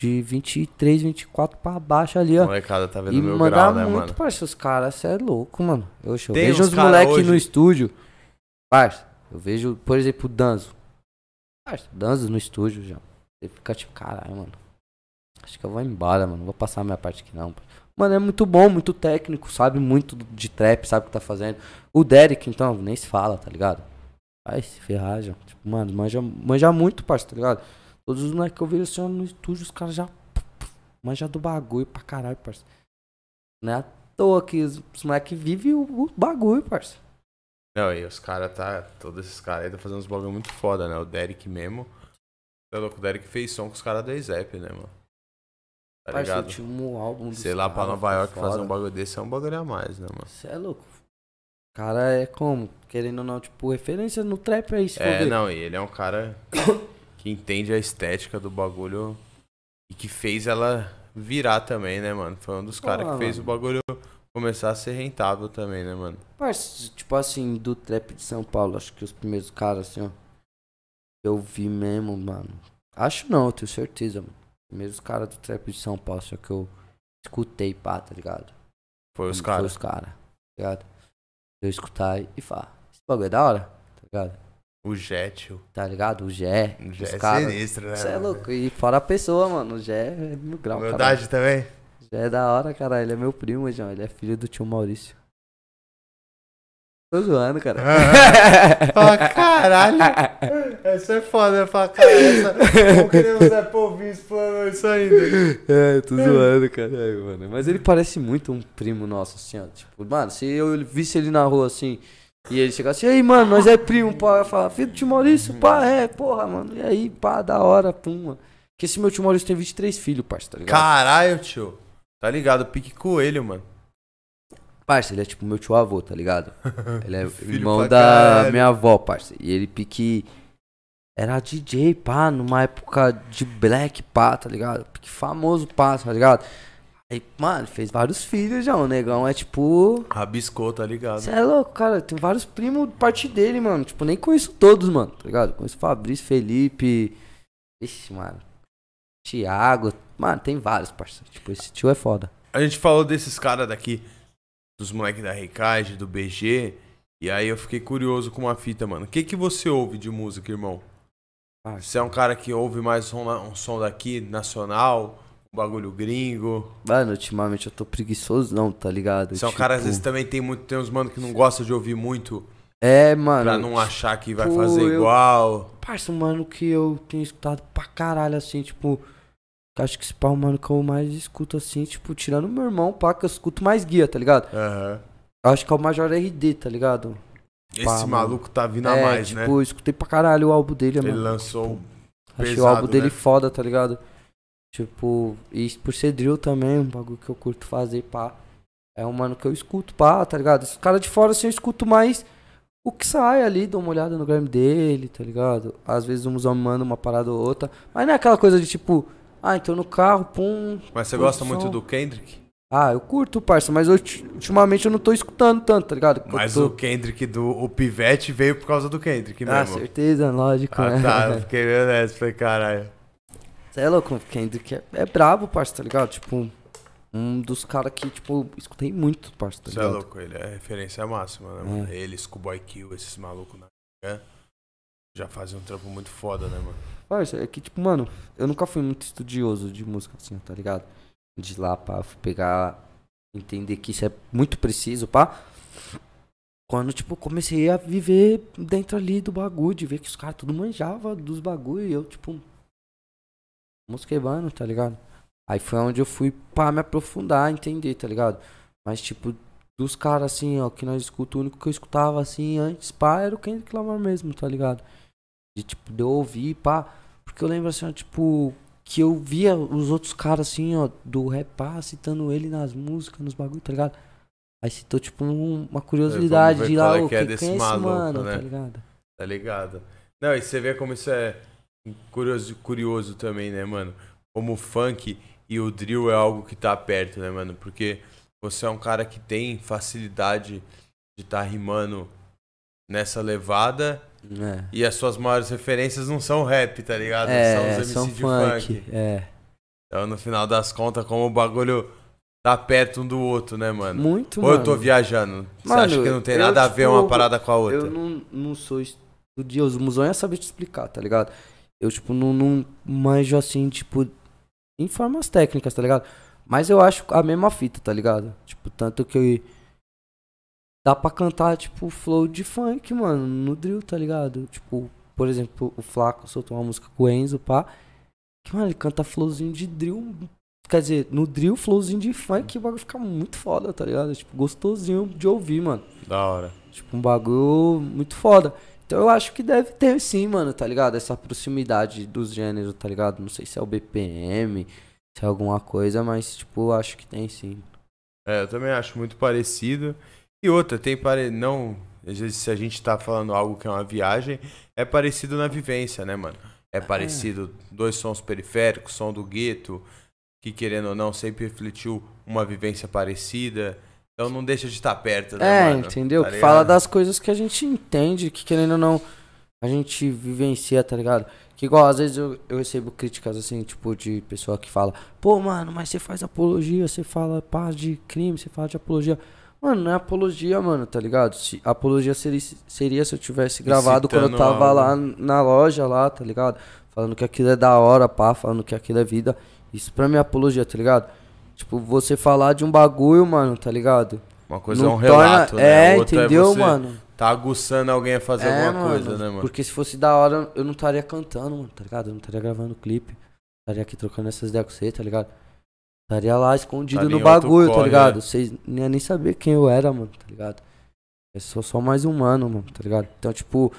de 23, 24 pra baixo ali, ó. molecada tá vendo E meu manda grau, né, muito, mano? parça. Os caras, cê é louco, mano. Eu, eu vejo os moleques hoje- no estúdio. Parça, eu vejo, por exemplo, o Danzo. Parça, Danzo no estúdio já. Você fica tipo, caralho, mano. acho que eu vou embora, mano. Não vou passar a minha parte aqui não. Mano, é muito bom, muito técnico, sabe muito de trap, sabe o que tá fazendo. O Derek, então, nem se fala, tá ligado? Vai se ferrar, já. Tipo, mano, manja, manja muito, parceiro, tá ligado? Todos os moleques que eu vejo assim no estúdio, os caras já. Manja do bagulho pra caralho, parceiro. Não é à toa que os, os moleques vivem o, o bagulho, parceiro. Não, e os caras tá. Todos esses caras aí tá fazendo uns bagulho muito foda, né? O Derek mesmo. É louco, o Derek fez som com os caras da Zap, né, mano? Tá Parceiro, ligado? um álbum Sei lá pra Nova York foda. fazer um bagulho desse é um bagulho a mais, né, mano? Você é louco. O cara é como? Querendo ou não, tipo, referência no trap se for É, não, e ele é um cara que entende a estética do bagulho e que fez ela virar também, né, mano? Foi um dos caras que fez o mano. bagulho começar a ser rentável também, né, mano? Parça, tipo assim, do trap de São Paulo, acho que os primeiros caras, assim, ó. que Eu vi mesmo, mano. Acho não, eu tenho certeza, mano. Primeiros caras do trap de São Paulo, só que eu escutei, pá, tá ligado? Foi os Foi caras. os caras, tá ligado? Eu escutar e falar. Esse bagulho é da hora, tá ligado? O o Tá ligado? O Gé, o Jet é caras. sinistro, né? Você é louco. E fora a pessoa, mano. O Gé é mil grau, cara. Humildade também? Gé é da hora, cara. Ele é meu primo, João. Ele é filho do tio Maurício. Tô zoando, cara. Ah, caralho! Essa é foda, pra caralho. Essa... Não queremos Zé Povinho explanou isso ainda. É, tô zoando, caralho, mano. Mas ele parece muito um primo nosso, assim, ó. Tipo, mano, se eu visse ele na rua, assim, e ele chegasse, e aí, mano, nós é primo, pá, eu falar, filho do tio Maurício, pá, é, porra, mano. E aí, pá, da hora, pum, mano. Que esse meu tio Maurício tem 23 filhos, parça, tá ligado? Caralho, tio. Tá ligado? Pique coelho, mano. Parça, ele é tipo meu tio avô, tá ligado? Ele é irmão da caralho. minha avó, parça. E ele pique. Era DJ, pá, numa época de black, pá, tá ligado? Pique famoso, pá, tá ligado? Aí, mano, fez vários filhos já. O negão é tipo. Rabiscou, tá ligado? Você é louco, cara. Tem vários primos de parte dele, mano. Tipo, nem conheço todos, mano, tá ligado? Conheço Fabrício, Felipe. Ixi, mano. Tiago. Mano, tem vários, parceiro. Tipo, esse tio é foda. A gente falou desses caras daqui, dos moleques da Recage, do BG. E aí eu fiquei curioso com uma fita, mano. O que que você ouve de música, irmão? Parça. Você é um cara que ouve mais na- um som daqui, nacional, um bagulho gringo. Mano, ultimamente eu tô preguiçoso, não, tá ligado? Você é um cara, às Tipo, vezes, também tem muito. Tem uns mano que não gosta de ouvir muito É, mano. pra não achar que vai tipo, fazer eu- igual. Parça, um mano que eu tenho escutado pra caralho, assim, tipo. Acho que esse pá é mano que eu mais escuto, assim, tipo, tirando meu irmão, pá, que eu escuto mais guia, tá ligado? Aham. Eu Acho que é o Major RD, tá ligado? Esse Pá, mano. maluco tá vindo a é, mais, tipo, né? eu escutei pra caralho o álbum dele, Ele mano. lançou. Achei o pesado, álbum dele né? foda, tá ligado? Tipo, e por ser drill também, um bagulho que eu curto fazer, pá. É um mano que eu escuto, pá, tá ligado? Esse cara de fora, assim, eu escuto mais o que sai ali, dou uma olhada no Grammy dele, tá ligado? Às vezes uns homens mandam uma parada ou outra. Mas não é aquela coisa de tipo, ah, então no carro, pum. Mas você gosta muito do Kendrick? Ah, eu curto, parça, mas eu, ultimamente eu não tô escutando tanto, tá ligado? Eu Mas tô... o Kendrick do o Pivete veio por causa do Kendrick Ah, mesmo. certeza, lógico, Ah, né? tá, eu fiquei vendo essa, falei, caralho. Você é louco, Kendrick é, é brabo, parça, tá ligado? Tipo, um dos caras que, tipo, escutei muito, parça, tá Você é ligado? louco, ele é referência máxima, né, mano? Ele, Schoolboy Kill, esses malucos na né? já fazem um trampo muito foda, né, mano? Parça, é que, tipo, mano, eu nunca fui muito estudioso de música, assim, tá ligado? De lá, fui pegar, entender que isso é muito preciso, pá. Quando, tipo, comecei a viver dentro ali do bagulho, de ver que os caras tudo manjava dos bagulho e eu, tipo, mosquebando, tá ligado? Aí foi onde eu fui pra me aprofundar, entender, tá ligado? Mas, tipo, dos caras, assim, ó, que nós escutamos, o único que eu escutava, assim, antes, pá, era o Kendrick Lamar mesmo, tá ligado? De, tipo, de eu ouvir, pá. Porque eu lembro, assim, ó, tipo, que eu via os outros caras, assim, ó, do rap, pá, citando ele nas músicas, nos bagulho, tá ligado? Aí citou, tipo, um- uma curiosidade de lá, é ô, que é desse quem é esse maluco, mano, né? tá ligado? Tá ligado? Não, e você vê como isso é curioso, curioso também, né, mano? Como o funk e o drill é algo que tá perto, né, mano? Porque você é um cara que tem facilidade de tá rimando nessa levada É. e as suas maiores referências não são rap, tá ligado? É, são os MC são de funk. funk. É. Então, no final das contas, como o bagulho tá perto um do outro, né, mano? Muito, Ou mano. eu tô viajando? Você Mano, acha que não tem eu, nada a ver tipo, uma parada com a outra? Eu não, não sou estudioso, o musão é saber te explicar, tá ligado? Eu, tipo, não, não manjo assim, tipo, em formas técnicas, tá ligado? Mas eu acho a mesma fita, tá ligado? Tipo, tanto que dá pra cantar, tipo, flow de funk, mano, no drill, tá ligado? Tipo, por exemplo, o Flaco soltou uma música com o Enzo, pá. Que, mano, ele canta flowzinho de drill. Quer dizer, no drill, flowzinho de funk, o bagulho fica muito foda, tá ligado? Tipo, gostosinho de ouvir, mano. Da hora. Tipo, um bagulho muito foda. Então eu acho que deve ter sim, mano, tá ligado? Essa proximidade dos gêneros, tá ligado? Não sei se é o BPM, se é alguma coisa, mas, tipo, eu acho que tem sim. É, eu também acho muito parecido. E outra, tem pare... não, às vezes se a gente tá falando algo que é uma viagem, é parecido na vivência, né, mano? É parecido dois sons periféricos, som do gueto, que querendo ou não sempre refletiu uma vivência parecida. Então não deixa de estar perto, né, É, mano? entendeu? Tá Fala das coisas que a gente entende, que querendo ou não, a gente vivencia, tá ligado? Que igual, às vezes eu, eu recebo críticas assim, tipo, de pessoa que fala, pô, mano, mas você faz apologia, você fala paz de crime, você fala de apologia. Mano, não é apologia, mano, tá ligado? Se, apologia seria, seria se eu tivesse gravado quando eu tava algo. lá na loja lá, tá ligado? Falando que aquilo é da hora, pá, falando que aquilo é vida. Isso pra mim é apologia, tá ligado? Tipo, você falar de um bagulho, mano, tá ligado? Uma coisa é um Não torna- relato, né? É, Outra entendeu, é mano? tá aguçando alguém a fazer É, alguma coisa, mano, né, mano? Porque se fosse da hora, eu não estaria cantando, mano, tá ligado? Eu não estaria gravando clipe. Estaria aqui trocando essas ideias com você, tá ligado? Estaria lá escondido no bagulho, tá corre, ligado? é. Vocês nem nem saber quem eu era, mano, tá ligado? Eu sou só mais humano, mano, tá ligado? Então, tipo,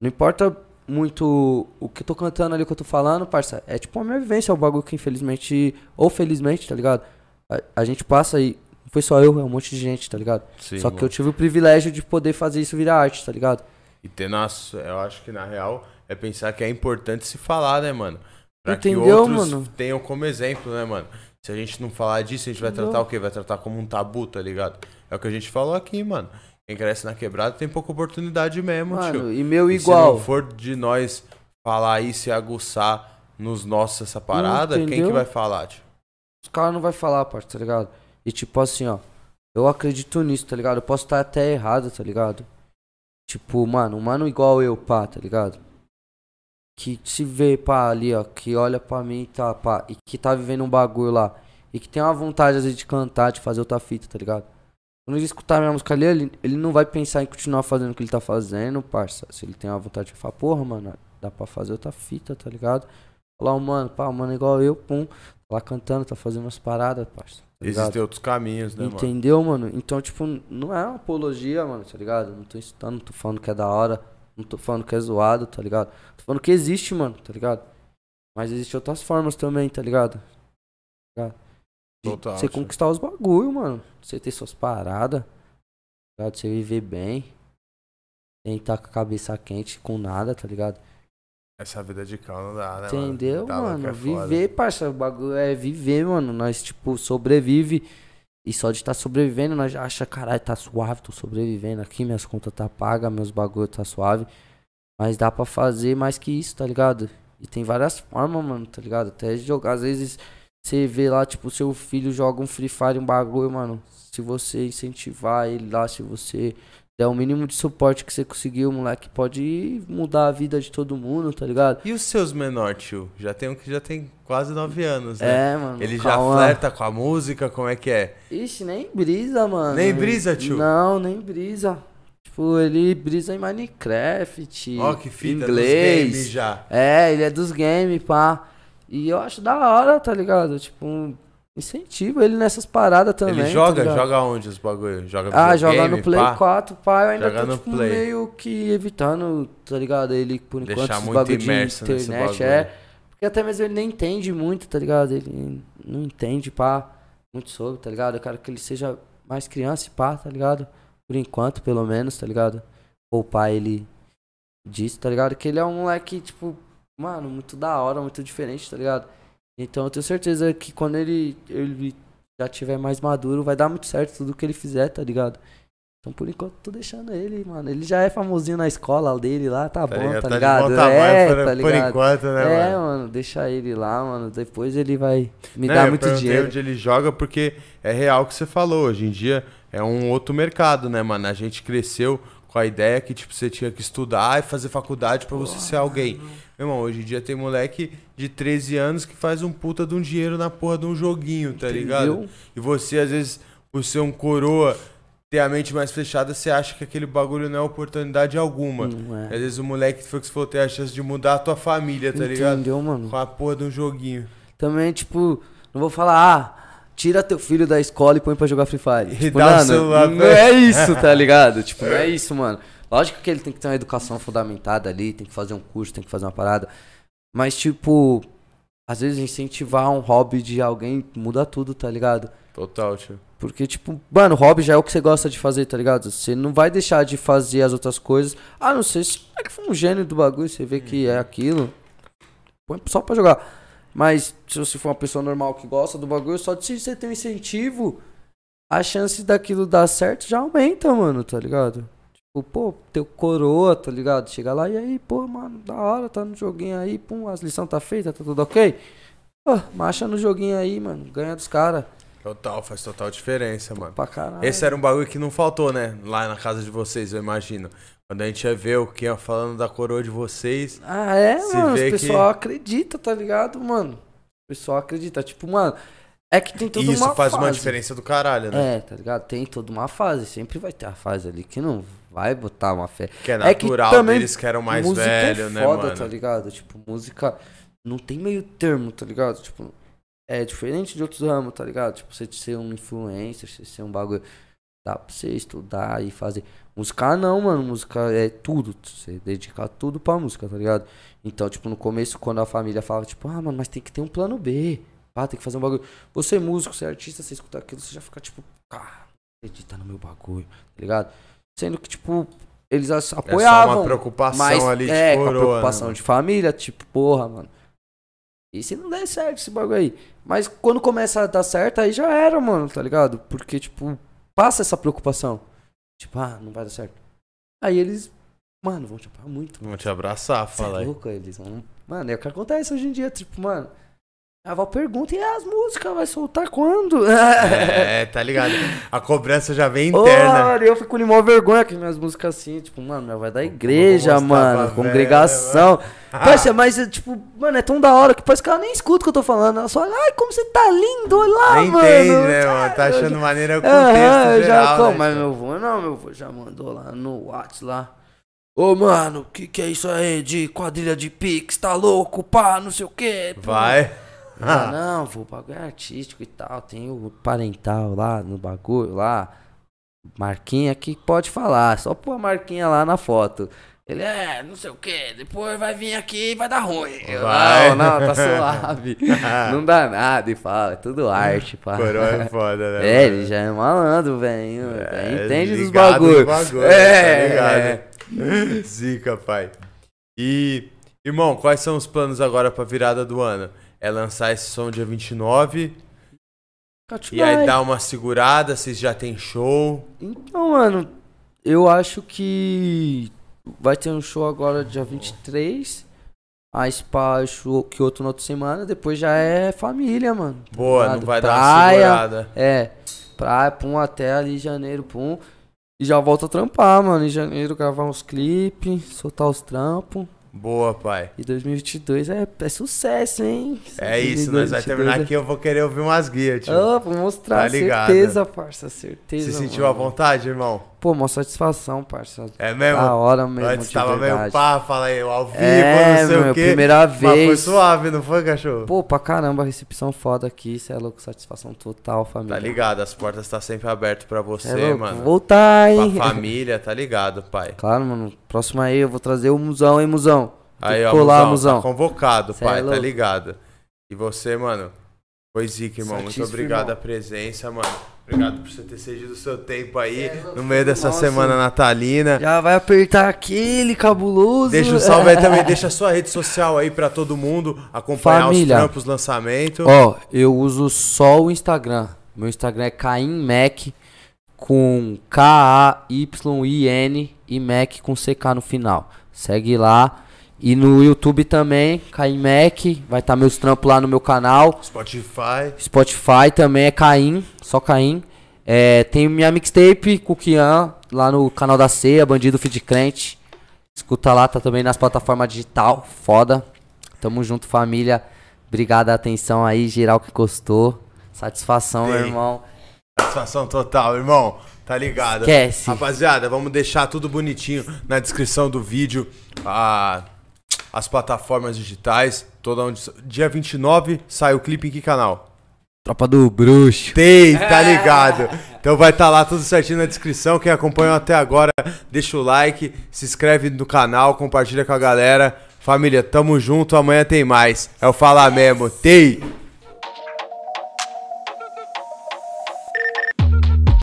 não importa muito o que eu tô cantando ali, o que eu tô falando, parça. É tipo a minha vivência, é o bagulho que infelizmente, ou felizmente, tá ligado? A, a gente passa aí. Não foi só eu, é um monte de gente, tá ligado? Sim, só que eu tive o privilégio de poder fazer isso virar arte, tá ligado? E ter nossa, eu acho que na real é pensar que é importante se falar, né, mano? Pra que Entendeu, outros mano? tenham como exemplo, né, mano? Se a gente não falar disso, a gente vai Entendeu? tratar o quê? Vai tratar como um tabu, tá ligado? É o que a gente falou aqui, mano. Quem cresce na quebrada tem pouca oportunidade mesmo, tio. Mano, e meu E igual. Se não for de nós falar isso e aguçar nos nossos essa parada, quem que Entendeu? vai falar, tio? Os caras não vai falar, parça, tá ligado? E tipo assim, ó. Eu acredito nisso, tá ligado? Eu posso estar até errado, tá ligado? Tipo, mano, um mano igual eu, pá, tá ligado? Que se vê, pá, ali, ó, que olha pra mim, tá, pá, e que tá vivendo um bagulho lá. E que tem uma vontade, às vezes, de cantar, de fazer outra fita, tá ligado? Quando ele escutar minha música ali, ele, ele não vai pensar em continuar fazendo o que ele tá fazendo, parça. Se ele tem uma vontade de falar, porra, mano, dá pra fazer outra fita, tá ligado? Falar, mano, pá, mano igual eu, pum, lá cantando, tá fazendo umas paradas, parça. Tá? Existem outros caminhos, né, mano? Entendeu, mano? Então, tipo, não é uma apologia, mano, tá ligado? Não tô incitando, não tô falando que é da hora, não tô falando que é zoado, tá ligado? Tô falando que existe, mano, tá ligado? Mas existem outras formas também, tá ligado? Tá ligado? Total, você conquistar os bagulho, mano. Você ter suas paradas, tá ligado? Você viver bem. Sem estar com a cabeça quente com nada, tá ligado? Essa vida de cal não dá, né, Entendeu, Tá louco, mano? é viver, parça, o bagulho é viver, mano. Nós, tipo, sobrevive. E só de estar sobrevivendo, nós já acha, caralho, tá suave, tô sobrevivendo aqui, minhas contas tá pagas, meus bagulho tá suave. Mas dá pra fazer mais que isso, tá ligado? E tem várias formas, mano, tá ligado? Até jogar, às vezes, você vê lá, tipo, seu filho joga um Free Fire, um bagulho, mano. Se você incentivar ele lá, se você der o mínimo de suporte que você conseguir, o moleque pode mudar a vida de todo mundo, tá ligado? E os seus menor, tio? Já tem um que já tem quase nove anos, né? É, mano. Ele já calma. flerta com a música, como é que é? Ixi, nem brisa, mano. Nem brisa, tio? Não, nem brisa. Tipo, ele brisa em Minecraft. Ó, que fita dos inglês. games já. É, ele é dos games, pá. E eu acho da hora, tá ligado? Tipo, incentivo ele nessas paradas também. Ele joga? tá joga onde os bagulho? Joga Ah, joga no Play pá? 4, pá. Eu ainda Joga tô, tipo, Play. meio que evitando, tá ligado? Ele, por enquanto, Deixar esses muito bagulho de imerso internet, bagulho. é. Porque até mesmo ele nem entende muito, tá ligado? Ele não entende, pá, muito sobre, tá ligado? Eu quero que ele seja mais criança e pá, tá ligado? Por enquanto, pelo menos, tá ligado? Poupar ele disso, tá ligado? Que ele é um moleque, tipo, mano, muito da hora, muito diferente, tá ligado? Então eu tenho certeza que quando ele, ele já tiver mais maduro, vai dar muito certo tudo que ele fizer, tá ligado? Então por enquanto tô deixando ele, mano. Ele já é famosinho na escola dele lá, tá, bom, ligado? tá de ligado? bom tamanho é, por, tá por ligado? enquanto, né, é, mano? mano, deixa ele lá, mano. Depois ele vai me Não, dar eu muito dinheiro. onde ele joga porque é real o que você falou. Hoje em dia é um outro mercado, né, mano? A gente cresceu com a ideia que, tipo, você tinha que estudar e fazer faculdade pra você ser alguém. Meu irmão, hoje em dia tem moleque de 13 anos que faz um puta de um dinheiro na porra de um joguinho, tá ligado? Entendeu? E você, às vezes, por ser um coroa, ter a mente mais fechada, você acha que aquele bagulho não é oportunidade alguma. Não é. Às vezes o moleque foi que você falou ter a chance de mudar a tua família, tá ligado? Entendeu, mano? Com a porra de um joguinho. Também, tipo, não vou falar, ah, tira teu filho da escola e põe pra jogar Free Fire. E tipo, dá mano, celular não pra é isso, tá ligado? Tipo, não é isso, mano. Lógico que ele tem que ter uma educação fundamentada ali, tem que fazer um curso, tem que fazer uma parada. Mas, tipo, às vezes incentivar um hobby de alguém muda tudo, tá ligado? Total, tio. Porque, tipo, mano, hobby já é o que você gosta de fazer, tá ligado? Você não vai deixar de fazer as outras coisas. Ah, não sei se é que foi um gênio do bagulho, você vê que é aquilo. Põe só pra jogar. Mas se você for uma pessoa normal que gosta do bagulho, só de você ter um incentivo, a chance daquilo dar certo já aumenta, mano, tá ligado? Tipo, pô, teu coroa, tá ligado? Chega lá e aí, pô, mano, da hora, tá no joguinho aí, pum, as lições tá feitas, tá tudo ok? Pô, marcha no joguinho aí, mano, ganha dos caras. Total, faz total diferença, mano. Pra caralho. Esse era um bagulho que não faltou, né? Lá na casa de vocês, eu imagino. Quando a gente ia ver o que ia falando da coroa de vocês. Ah, é, mano. O pessoal acredita, tá ligado, mano? O pessoal acredita. Tipo, mano, é que tem toda E isso uma faz fase. uma diferença do caralho, né? É, tá ligado? Tem toda uma fase. Sempre vai ter a fase ali que não vai botar uma fé. Que é É que natural também deles que eram mais música é né, foda, mano? tá ligado? Tipo, música não tem meio termo, tá ligado? Tipo, é diferente de outros ramos, tá ligado? Tipo, você ser um influencer, você ser um bagulho. Dá pra você estudar e fazer. Música não, mano. Música é tudo. Você dedicar tudo pra música, tá ligado? Então, tipo, no começo, quando a família fala, tipo, ah, mano, mas tem que ter um plano B. Pá, tem que fazer um bagulho. Você é músico, você é artista, você escuta aquilo, você já fica, tipo, cara, acredita no meu bagulho, tá ligado? Sendo que, tipo, eles as- É apoiavam. só uma preocupação Mas ali de é, com a coroa, preocupação né, de família, tipo, porra, mano. E se não der certo esse bagulho aí? Mas quando começa a dar certo, aí já era, mano, tá ligado? Porque, tipo, passa essa preocupação. Tipo, ah, não vai dar certo. Aí eles, mano, vão te apoiar muito. Vão te abraçar, Cê é fala aí. louco, eles vão... Mano, é o que acontece hoje em dia, tipo, mano... A Val pergunta, e as músicas, vai soltar quando? É, tá ligado? A cobrança já vem Ô, interna. mano, eu fico de mó vergonha que minhas músicas assim, tipo, mano, vai da igreja, mano, velha, congregação. Parça, mas, é, tipo, mano, é tão da hora que parece que ela nem escuta o que eu tô falando. Ela só ai, como você tá lindo, olha lá, Nem mano. entende, né, mano? Tá achando maneira o contexto eu geral, já, né, mas tio? meu vô, não, meu vô já mandou lá no Whats lá. Ô, mano, que que é isso aí de quadrilha de pix, tá louco, pá, não sei o quê. pô. Ah, não, vou, o bagulho é artístico e tal. Tem o parental lá no bagulho lá. Marquinha que pode falar, só pôr a marquinha lá na foto. Ele é, não sei o que, depois vai vir aqui e vai dar ruim. Eu, Vai. Não, não, tá suave. não dá nada e fala, é tudo arte, pá. Coroa é foda, né? É, ele já é malandro, velho. É, entende dos no bagulho. É, tá ligado? Zica, pai. E, irmão, quais são os planos agora pra virada do ano? É lançar esse som dia 29 e aí dar uma segurada, vocês já tem show. Então, mano, eu acho que vai ter um show agora dia 23. A Spa, acho que outro na outra semana. Depois já é família, mano. tá Boa, ligado? não vai dar uma Praia, segurada. É, praia, pum, até ali janeiro, pum. E já volta a trampar, mano. Em janeiro gravar uns clipes, soltar os trampos. Boa, pai. E 2022 é, é sucesso, hein? É isso, nós vai 2022 terminar é- aqui, eu vou querer ouvir umas guias, tio. Ah, vou mostrar, Tá ligado. certeza, parça, certeza. Você sentiu à mano. vontade, irmão? Pô, uma satisfação, parça. É mesmo? Da hora mesmo, Antes tava meio verdade. pá, fala aí, ao vivo, É, não sei meu, o quê. primeira Mas foi vez. suave, não foi, cachorro? Pô, pra caramba, recepção foda aqui, cê é louco, satisfação total, família. Tá ligado, as portas tá sempre abertas pra Cê você, é mano. Voltar, Pra hein? família, tá ligado, pai? Claro, mano, próximo aí eu vou trazer o musão, hein, musão. Aí, ó, colar, Musão, musão. tá convocado, Cê é pai, tá louco. ligado? E você, mano, foi zica, irmão. Muito obrigado irmão. a presença, mano. Obrigado por você ter cedido o seu tempo aí, é no meio dessa nossa. semana natalina. Já vai apertar aquele cabuloso. Deixa o salve aí também, deixa a sua rede social aí pra todo mundo acompanhar Família. os trampos, lançamento. Ó, eu uso só o Instagram. Meu Instagram é Caim Mac com K-A-Y-I-N e Mac com CK no final. Segue lá. E no YouTube também, Caim Mac. Vai estar meus trampos lá no meu canal. Spotify. Spotify também é Caim, só Caim. É, tem minha mixtape com o Kian, lá no canal da Ceia, Bandido Feed Crente. Escuta lá, tá também nas plataformas digital. Foda. Tamo junto, família. Obrigado a atenção aí, geral que gostou. Satisfação, meu irmão. Satisfação total, irmão. Tá ligado? Esquece. Rapaziada, vamos deixar tudo bonitinho na descrição do vídeo. a- as plataformas digitais. Toda onde. Dia 29 sai o clipe em que canal? Tropa do Bruxo. Tem, tá ligado? Então vai estar lá tudo certinho na descrição. Quem acompanhou até agora, deixa o like, se inscreve no canal, compartilha com a galera. Família, tamo junto, amanhã tem mais. É o Falar Mesmo. Tem!